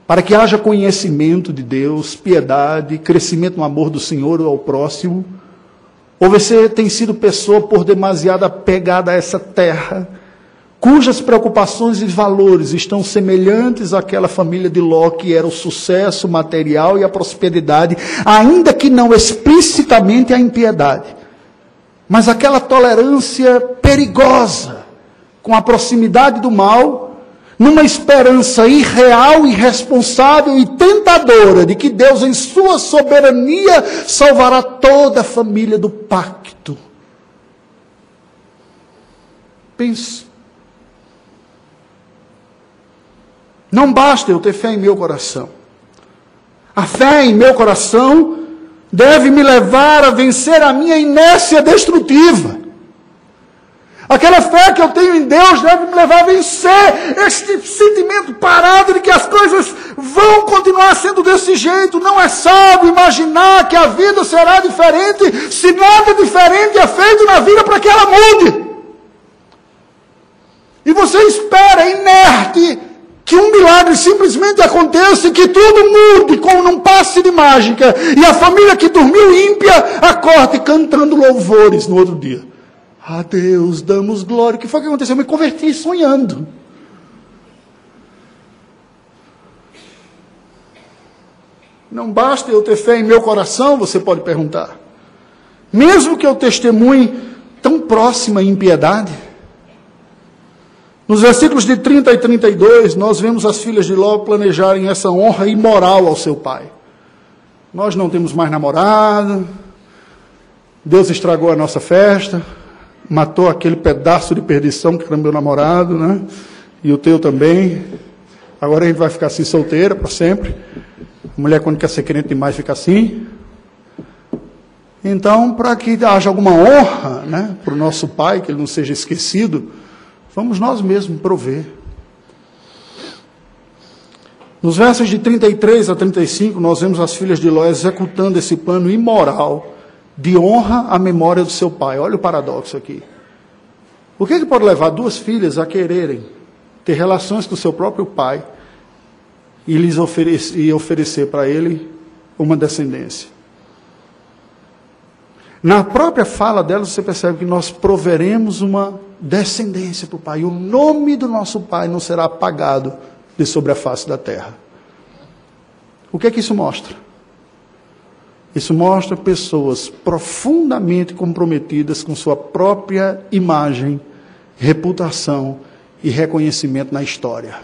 para que haja conhecimento de Deus, piedade, crescimento no amor do Senhor ao próximo? Ou você tem sido pessoa por demasiada apegada a essa terra, cujas preocupações e valores estão semelhantes àquela família de Ló que era o sucesso material e a prosperidade, ainda que não explicitamente a impiedade, mas aquela tolerância perigosa com a proximidade do mal, numa esperança irreal, irresponsável e tentadora de que Deus, em sua soberania, salvará toda a família do pacto. Pense. Não basta eu ter fé em meu coração. A fé em meu coração deve me levar a vencer a minha inércia destrutiva. Aquela fé que eu tenho em Deus deve me levar a vencer este sentimento parado de que as coisas vão continuar sendo desse jeito. Não é sábio imaginar que a vida será diferente se nada diferente é feito na vida para que ela mude. E você espera inerte que um milagre simplesmente aconteça e que tudo mude como num passe de mágica e a família que dormiu ímpia acorde cantando louvores no outro dia. A Deus damos glória. O que foi que aconteceu? Eu me converti sonhando. Não basta eu ter fé em meu coração, você pode perguntar. Mesmo que eu testemunhe tão próxima impiedade. Nos versículos de 30 e 32, nós vemos as filhas de Ló planejarem essa honra imoral ao seu pai. Nós não temos mais namorado, Deus estragou a nossa festa, matou aquele pedaço de perdição que era meu namorado, né? E o teu também. Agora a gente vai ficar assim solteira para sempre. A mulher, quando quer ser crente demais, fica assim. Então, para que haja alguma honra né, para o nosso pai, que ele não seja esquecido, vamos nós mesmos prover. Nos versos de 33 a 35, nós vemos as filhas de Ló executando esse plano imoral de honra à memória do seu pai. Olha o paradoxo aqui. O que, é que pode levar duas filhas a quererem ter relações com seu próprio pai e lhes oferecer, e oferecer para ele uma descendência? Na própria fala delas, você percebe que nós proveremos uma descendência para o pai. O nome do nosso pai não será apagado de sobre a face da terra. O que é que isso mostra? Isso mostra pessoas profundamente comprometidas com sua própria imagem, reputação e reconhecimento na história.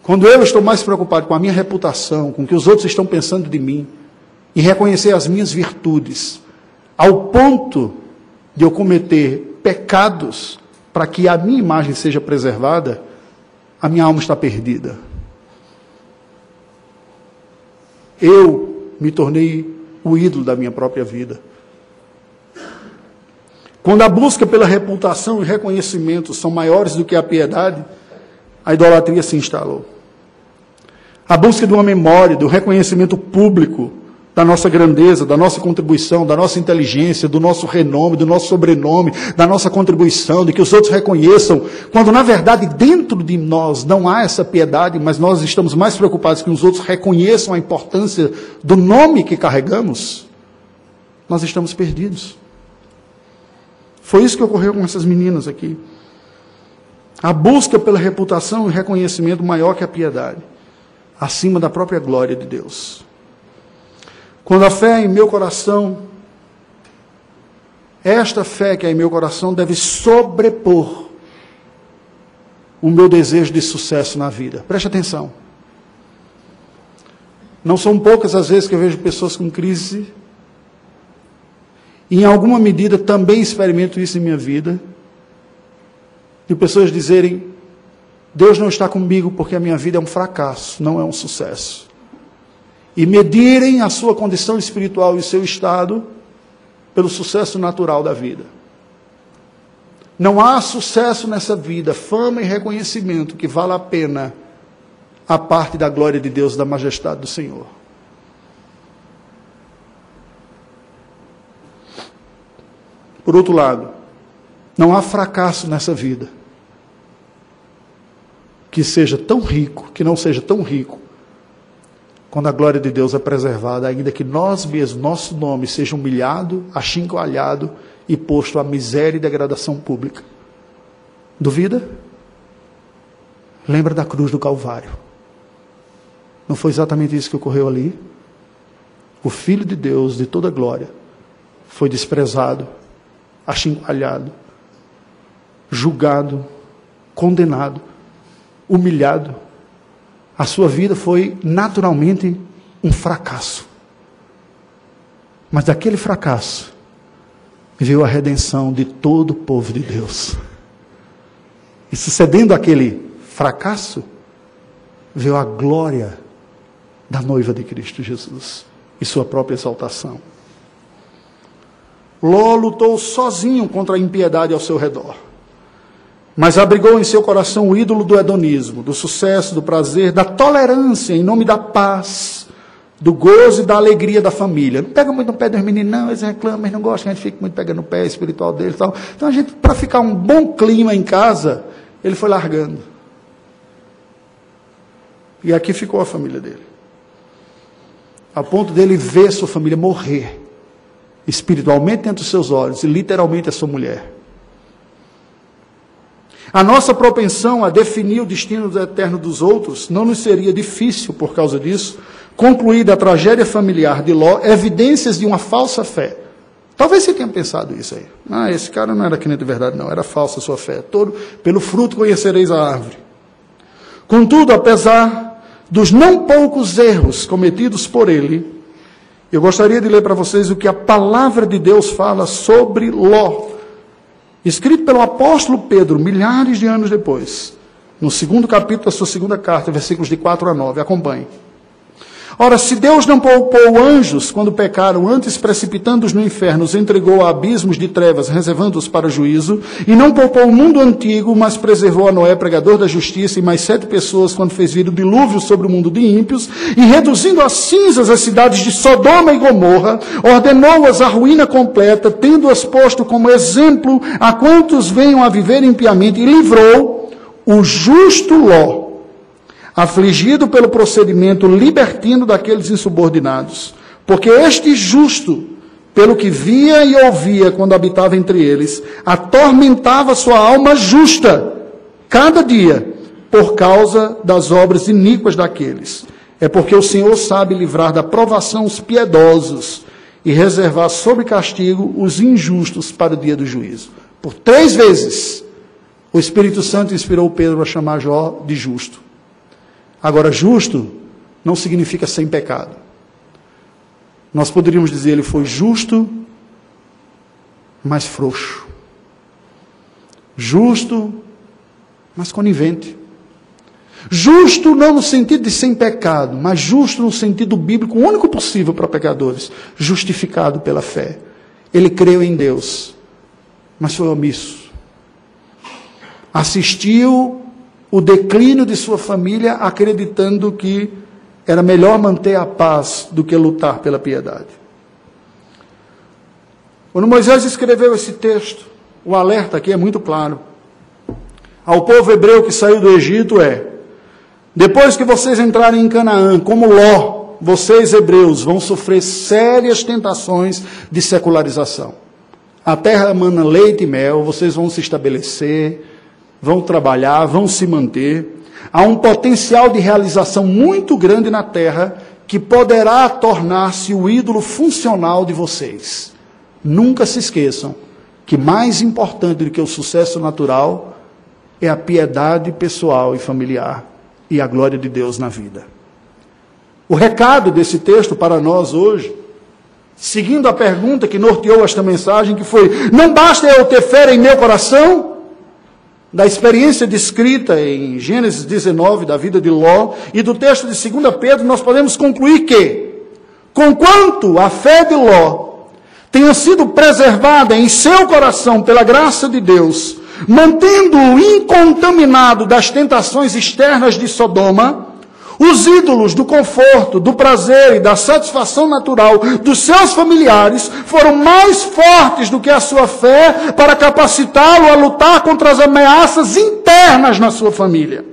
Quando eu estou mais preocupado com a minha reputação, com o que os outros estão pensando de mim, e reconhecer as minhas virtudes, ao ponto de eu cometer pecados para que a minha imagem seja preservada, a minha alma está perdida. Eu me tornei o ídolo da minha própria vida. Quando a busca pela reputação e reconhecimento são maiores do que a piedade, a idolatria se instalou. A busca de uma memória, do reconhecimento público, da nossa grandeza, da nossa contribuição, da nossa inteligência, do nosso renome, do nosso sobrenome, da nossa contribuição, de que os outros reconheçam, quando na verdade dentro de nós não há essa piedade, mas nós estamos mais preocupados que os outros reconheçam a importância do nome que carregamos, nós estamos perdidos. Foi isso que ocorreu com essas meninas aqui. A busca pela reputação e reconhecimento maior que a piedade, acima da própria glória de Deus. Quando a fé é em meu coração, esta fé que é em meu coração deve sobrepor o meu desejo de sucesso na vida. Preste atenção. Não são poucas as vezes que eu vejo pessoas com crise. E em alguma medida também experimento isso em minha vida. De pessoas dizerem: Deus não está comigo porque a minha vida é um fracasso, não é um sucesso e medirem a sua condição espiritual e seu estado pelo sucesso natural da vida. Não há sucesso nessa vida, fama e reconhecimento que vale a pena a parte da glória de Deus, da majestade do Senhor. Por outro lado, Não há fracasso nessa vida que seja tão rico, que não seja tão rico, quando a glória de Deus é preservada, ainda que nós mesmos, nosso nome seja humilhado, achincoalhado e posto à miséria e degradação pública. Duvida? Lembra da cruz do Calvário. Não foi exatamente isso que ocorreu ali? O Filho de Deus, de toda glória, foi desprezado, achincoalhado, julgado, condenado, humilhado. A sua vida foi naturalmente um fracasso. Mas daquele fracasso veio a redenção de todo o povo de Deus. E sucedendo aquele fracasso, veio a glória da noiva de Cristo Jesus e sua própria exaltação. Ló lutou sozinho contra a impiedade ao seu redor, mas abrigou em seu coração o ídolo do hedonismo, do sucesso, do prazer, da tolerância em nome da paz, do gozo e da alegria da família. Não pega muito no pé dos meninos, não, eles reclamam, eles não gostam, a gente fica muito pegando no pé espiritual deles. Tal. Então a gente, para ficar um bom clima em casa, ele foi largando. E aqui ficou a família dele. A ponto dele ver sua família morrer, espiritualmente dentro dos seus olhos, e literalmente a sua mulher. A nossa propensão a definir o destino eterno dos outros não nos seria difícil, por causa disso, concluir da tragédia familiar de Ló evidências de uma falsa fé. Talvez você tenha pensado isso aí. Ah, esse cara não era crente de verdade, não, era falsa a sua fé. Todo, pelo fruto conhecereis a árvore. Contudo, apesar dos não poucos erros cometidos por ele, eu gostaria de ler para vocês o que a palavra de Deus fala sobre Ló, escrito pelo apóstolo Pedro, milhares de anos depois, no segundo capítulo da sua segunda carta, versículos de 4 a 9. Acompanhe. Ora, se Deus não poupou anjos quando pecaram, antes precipitando-os no inferno, os entregou a abismos de trevas, reservando-os para o juízo, e não poupou o mundo antigo, mas preservou a Noé, pregador da justiça, e mais sete pessoas, quando fez vir o dilúvio sobre o mundo de ímpios, e reduzindo a cinzas as cidades de Sodoma e Gomorra, ordenou-as à ruína completa, tendo-as posto como exemplo a quantos venham a viver impiamente, e livrou o justo Ló afligido pelo procedimento libertino daqueles insubordinados, porque este justo, pelo que via e ouvia quando habitava entre eles, atormentava sua alma justa, cada dia, por causa das obras iníquas daqueles. É porque o Senhor sabe livrar da provação os piedosos e reservar sob castigo os injustos para o dia do juízo. Por três vezes, o Espírito Santo inspirou Pedro a chamar Jó de justo. Agora, justo não significa sem pecado. Nós poderíamos dizer ele foi justo, mas frouxo. Justo, mas conivente. Justo não no sentido de sem pecado, mas justo no sentido bíblico, o único possível para pecadores, justificado pela fé. Ele creu em Deus, mas foi omisso. Assistiu o declínio de sua família, acreditando que era melhor manter a paz do que lutar pela piedade. Quando Moisés escreveu esse texto, o alerta aqui é muito claro. Ao povo hebreu que saiu do Egito é: depois que vocês entrarem em Canaã, como Ló, vocês hebreus vão sofrer sérias tentações de secularização. A terra mana leite e mel, vocês vão se estabelecer, vão trabalhar, vão se manter. Há um potencial de realização muito grande na terra que poderá tornar-se o ídolo funcional de vocês. Nunca se esqueçam que mais importante do que o sucesso natural é a piedade pessoal e familiar e a glória de Deus na vida. O recado desse texto para nós hoje, seguindo a pergunta que norteou esta mensagem, que foi: não basta eu ter fé em meu coração? Da experiência descrita em Gênesis 19 da vida de Ló e do texto de 2 Pedro, nós podemos concluir que, conquanto a fé de Ló tenha sido preservada em seu coração pela graça de Deus, mantendo-o incontaminado das tentações externas de Sodoma, Os ídolos do conforto, do prazer e da satisfação natural dos seus familiares foram mais fortes do que a sua fé para capacitá-lo a lutar contra as ameaças internas na sua família.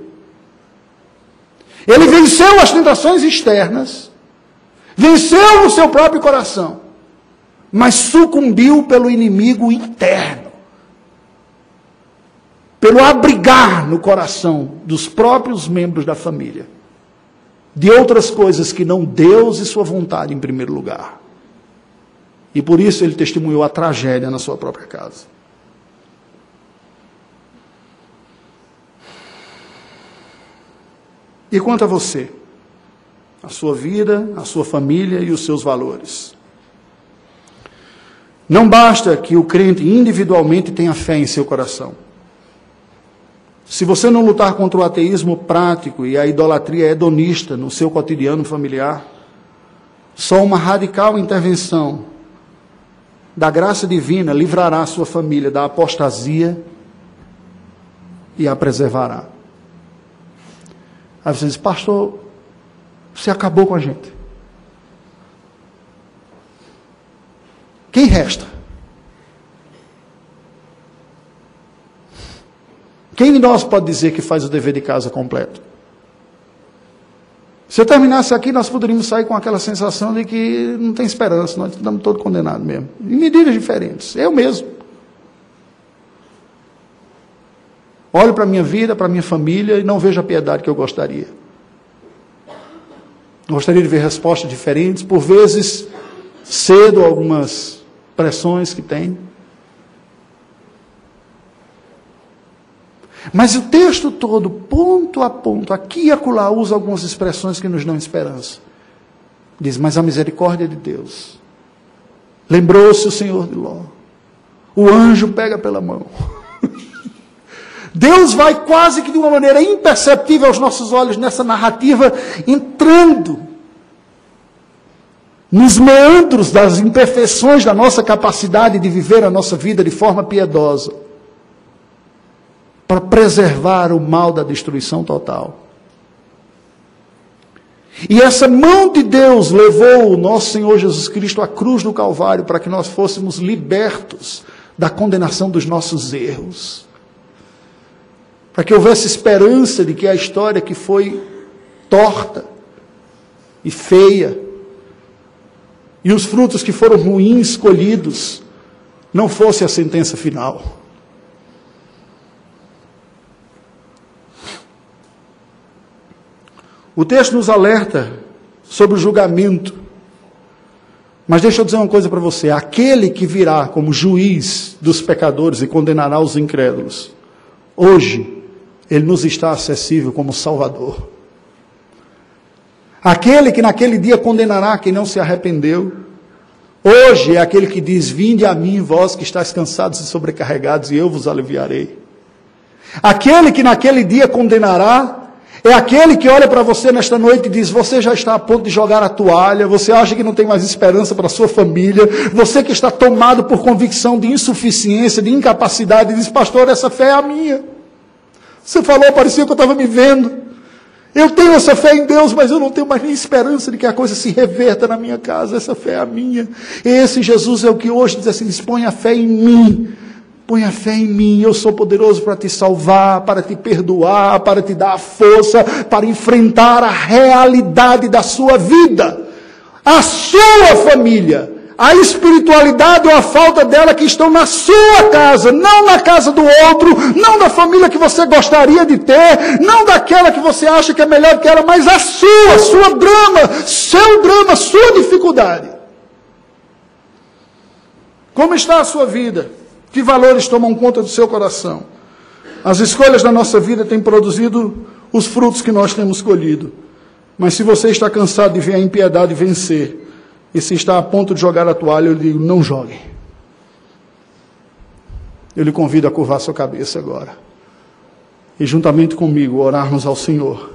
Ele venceu as tentações externas, venceu o seu próprio coração, mas sucumbiu pelo inimigo interno pelo abrigar no coração dos próprios membros da família de outras coisas que não Deus e sua vontade em primeiro lugar. E por isso ele testemunhou a tragédia na sua própria casa. E quanto a você? A sua vida, a sua família e os seus valores. Não basta que o crente individualmente tenha fé em seu coração. Se você não lutar contra o ateísmo prático e a idolatria hedonista no seu cotidiano familiar, só uma radical intervenção da graça divina livrará a sua família da apostasia e a preservará. Aí você diz, pastor, você acabou com a gente. Quem resta? Quem de nós pode dizer que faz o dever de casa completo? Se eu terminasse aqui, nós poderíamos sair com aquela sensação de que não tem esperança, nós estamos todos condenados mesmo. Em medidas diferentes. Eu mesmo. Olho para a minha vida, para a minha família e não vejo a piedade que eu gostaria. Gostaria de ver respostas diferentes, por vezes cedo algumas pressões que tem. Mas o texto todo, ponto a ponto, aqui e acolá, usa algumas expressões que nos dão esperança. Diz, mas a misericórdia de Deus. Lembrou-se o Senhor de Ló. O anjo pega pela mão. [LAUGHS] Deus vai quase que de uma maneira imperceptível aos nossos olhos nessa narrativa, entrando nos meandros das imperfeições da nossa capacidade de viver a nossa vida de forma piedosa para preservar o mal da destruição total. E essa mão de Deus levou o nosso Senhor Jesus Cristo à cruz do Calvário para que nós fôssemos libertos da condenação dos nossos erros. Para que houvesse esperança de que a história que foi torta e feia, e os frutos que foram ruins colhidos, não fosse a sentença final. O texto nos alerta sobre o julgamento. Mas deixa eu dizer uma coisa para você: aquele que virá como juiz dos pecadores e condenará os incrédulos, hoje, ele nos está acessível como Salvador. Aquele que naquele dia condenará quem não se arrependeu, hoje é aquele que diz: Vinde a mim, vós que estáis cansados e sobrecarregados, e eu vos aliviarei. Aquele que naquele dia condenará é aquele que olha para você nesta noite e diz: Você já está a ponto de jogar a toalha, você acha que não tem mais esperança para a sua família, você que está tomado por convicção de insuficiência, de incapacidade, e diz: Pastor, essa fé é a minha. Você falou, parecia que eu estava me vendo. Eu tenho essa fé em Deus, mas eu não tenho mais nem esperança de que a coisa se reverta na minha casa. Essa fé é a minha. Esse Jesus é o que hoje diz assim: dispõe a fé em mim. Põe a fé em mim, eu sou poderoso para te salvar, para te perdoar, para te dar força, para enfrentar a realidade da sua vida, a sua família, a espiritualidade ou a falta dela que estão na sua casa, não na casa do outro, não da família que você gostaria de ter, não daquela que você acha que é melhor que ela, mas a sua, sua drama, seu drama, sua dificuldade. Como está a sua vida? Que valores tomam conta do seu coração? As escolhas da nossa vida têm produzido os frutos que nós temos colhido. Mas se você está cansado de ver a impiedade vencer, e se está a ponto de jogar a toalha, eu digo: não jogue. Eu lhe convido a curvar sua cabeça agora. E juntamente comigo orarmos ao Senhor.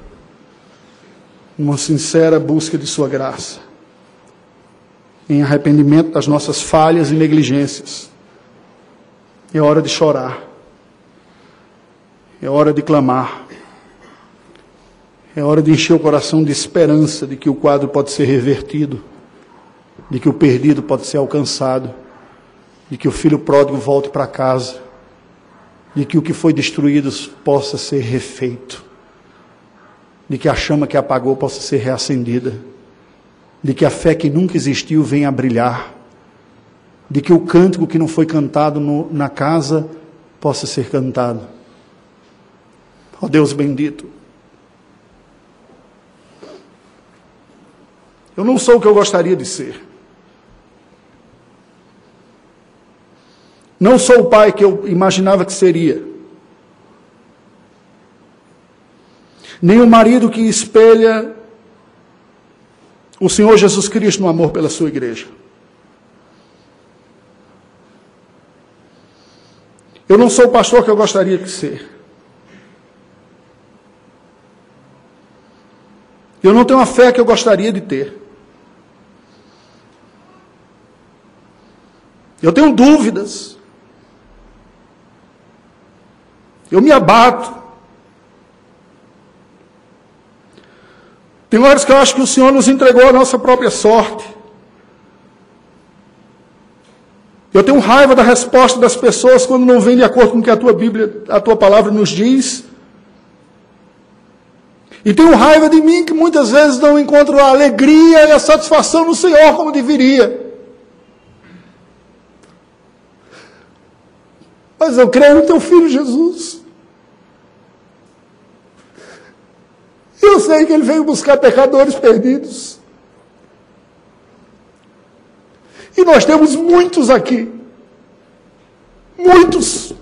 Uma sincera busca de Sua graça. Em arrependimento das nossas falhas e negligências é hora de chorar. É hora de clamar. É hora de encher o coração de esperança de que o quadro pode ser revertido, de que o perdido pode ser alcançado, de que o filho pródigo volte para casa, de que o que foi destruído possa ser refeito, de que a chama que apagou possa ser reacendida, de que a fé que nunca existiu venha a brilhar, de que o cântico que não foi cantado no, na casa possa ser cantado. Ó oh Deus bendito, Eu não sou o que eu gostaria de ser. Não sou o pai que eu imaginava que seria. Nem o marido que espelha o Senhor Jesus Cristo no amor pela sua igreja. Eu não sou o pastor que eu gostaria de ser. Eu não tenho a fé que eu gostaria de ter. Eu tenho dúvidas. Eu me abato. Tem horas que eu acho que o Senhor nos entregou a nossa própria sorte. Eu tenho raiva da resposta das pessoas quando não vem de acordo com o que a tua Bíblia, a tua palavra nos diz. E tenho raiva de mim que muitas vezes não encontro a alegria e a satisfação no Senhor como deveria. Mas eu creio no teu filho Jesus. Eu sei que ele veio buscar pecadores perdidos. E nós temos muitos aqui. Muitos.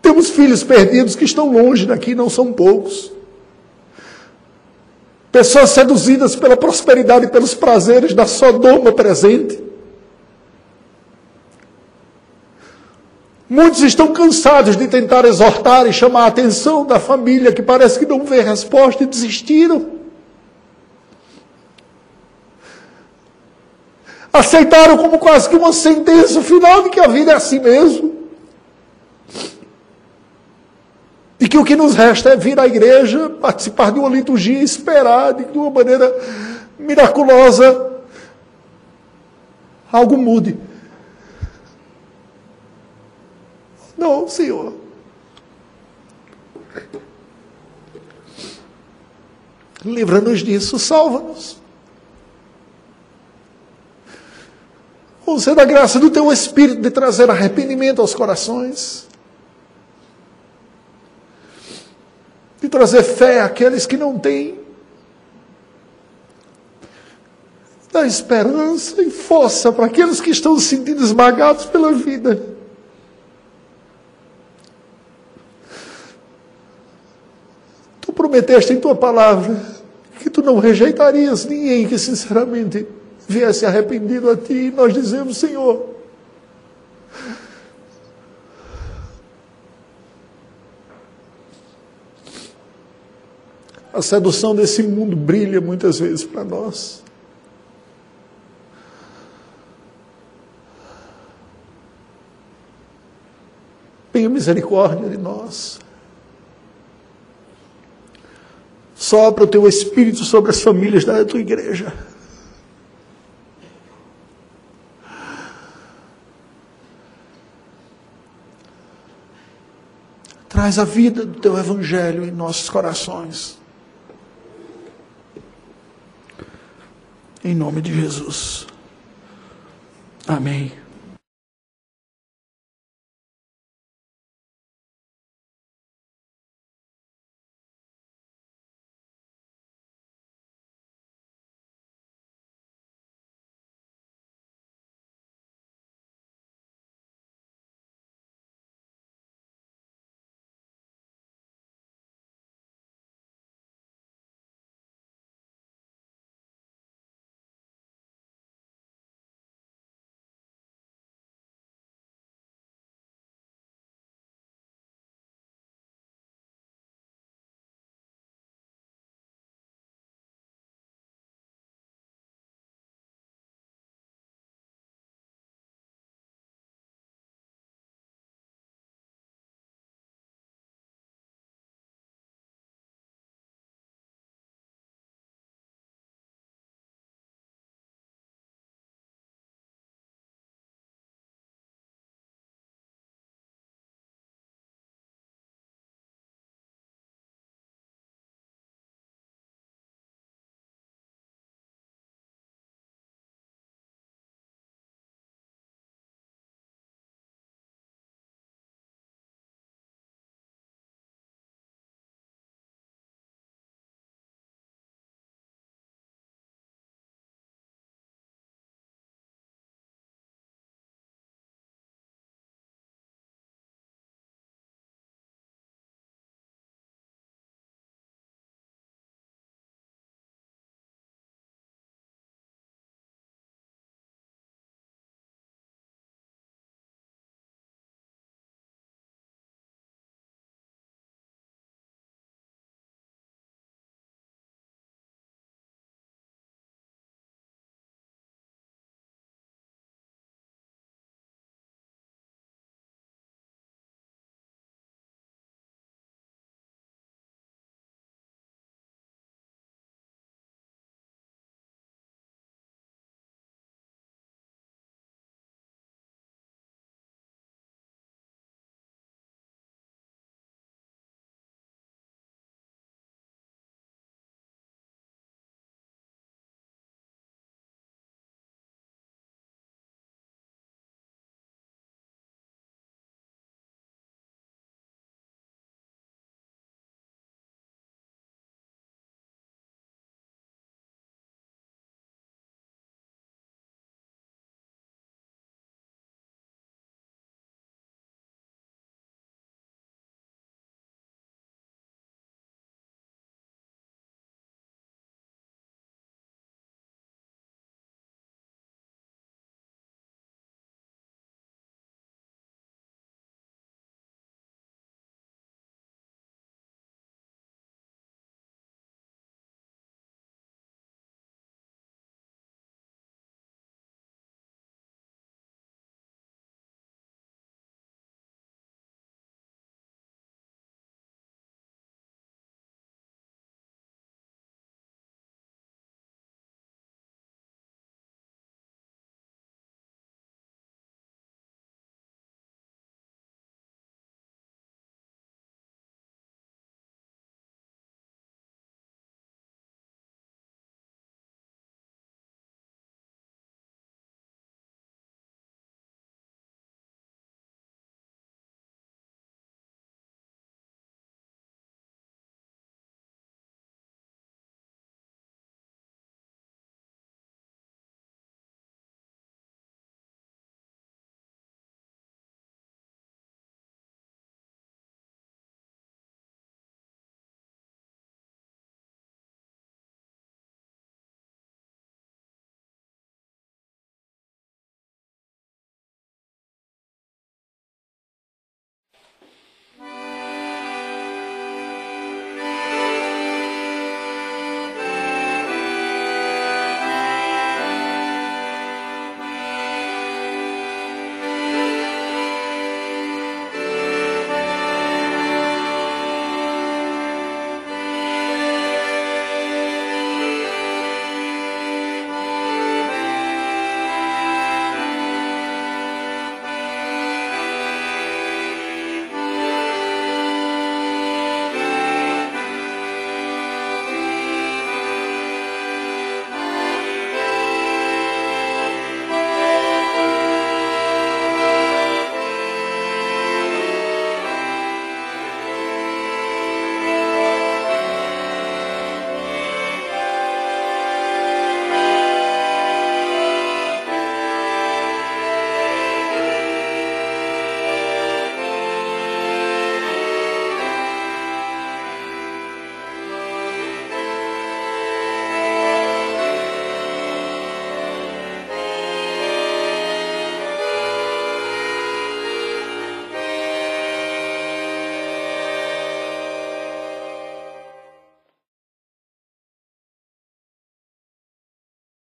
Temos filhos perdidos que estão longe daqui, não são poucos. Pessoas seduzidas pela prosperidade e pelos prazeres da Sodoma presente. Muitos estão cansados de tentar exortar e chamar a atenção da família que parece que não vê resposta e desistiram. Aceitaram como quase que uma sentença final de que a vida é assim mesmo. E que o que nos resta é vir à igreja, participar de uma liturgia e esperar de uma maneira miraculosa algo mude. Não, Senhor. Livra-nos disso, salva-nos. Você da graça do teu Espírito de trazer arrependimento aos corações. De trazer fé àqueles que não têm. Da esperança e força para aqueles que estão se sentindo esmagados pela vida. prometeste em tua palavra que tu não rejeitarias ninguém que sinceramente viesse arrependido a ti. Nós dizemos, Senhor, a sedução desse mundo brilha muitas vezes para nós. Tenha misericórdia de nós. Sopra o teu espírito sobre as famílias da tua igreja. Traz a vida do teu evangelho em nossos corações. Em nome de Jesus. Amém.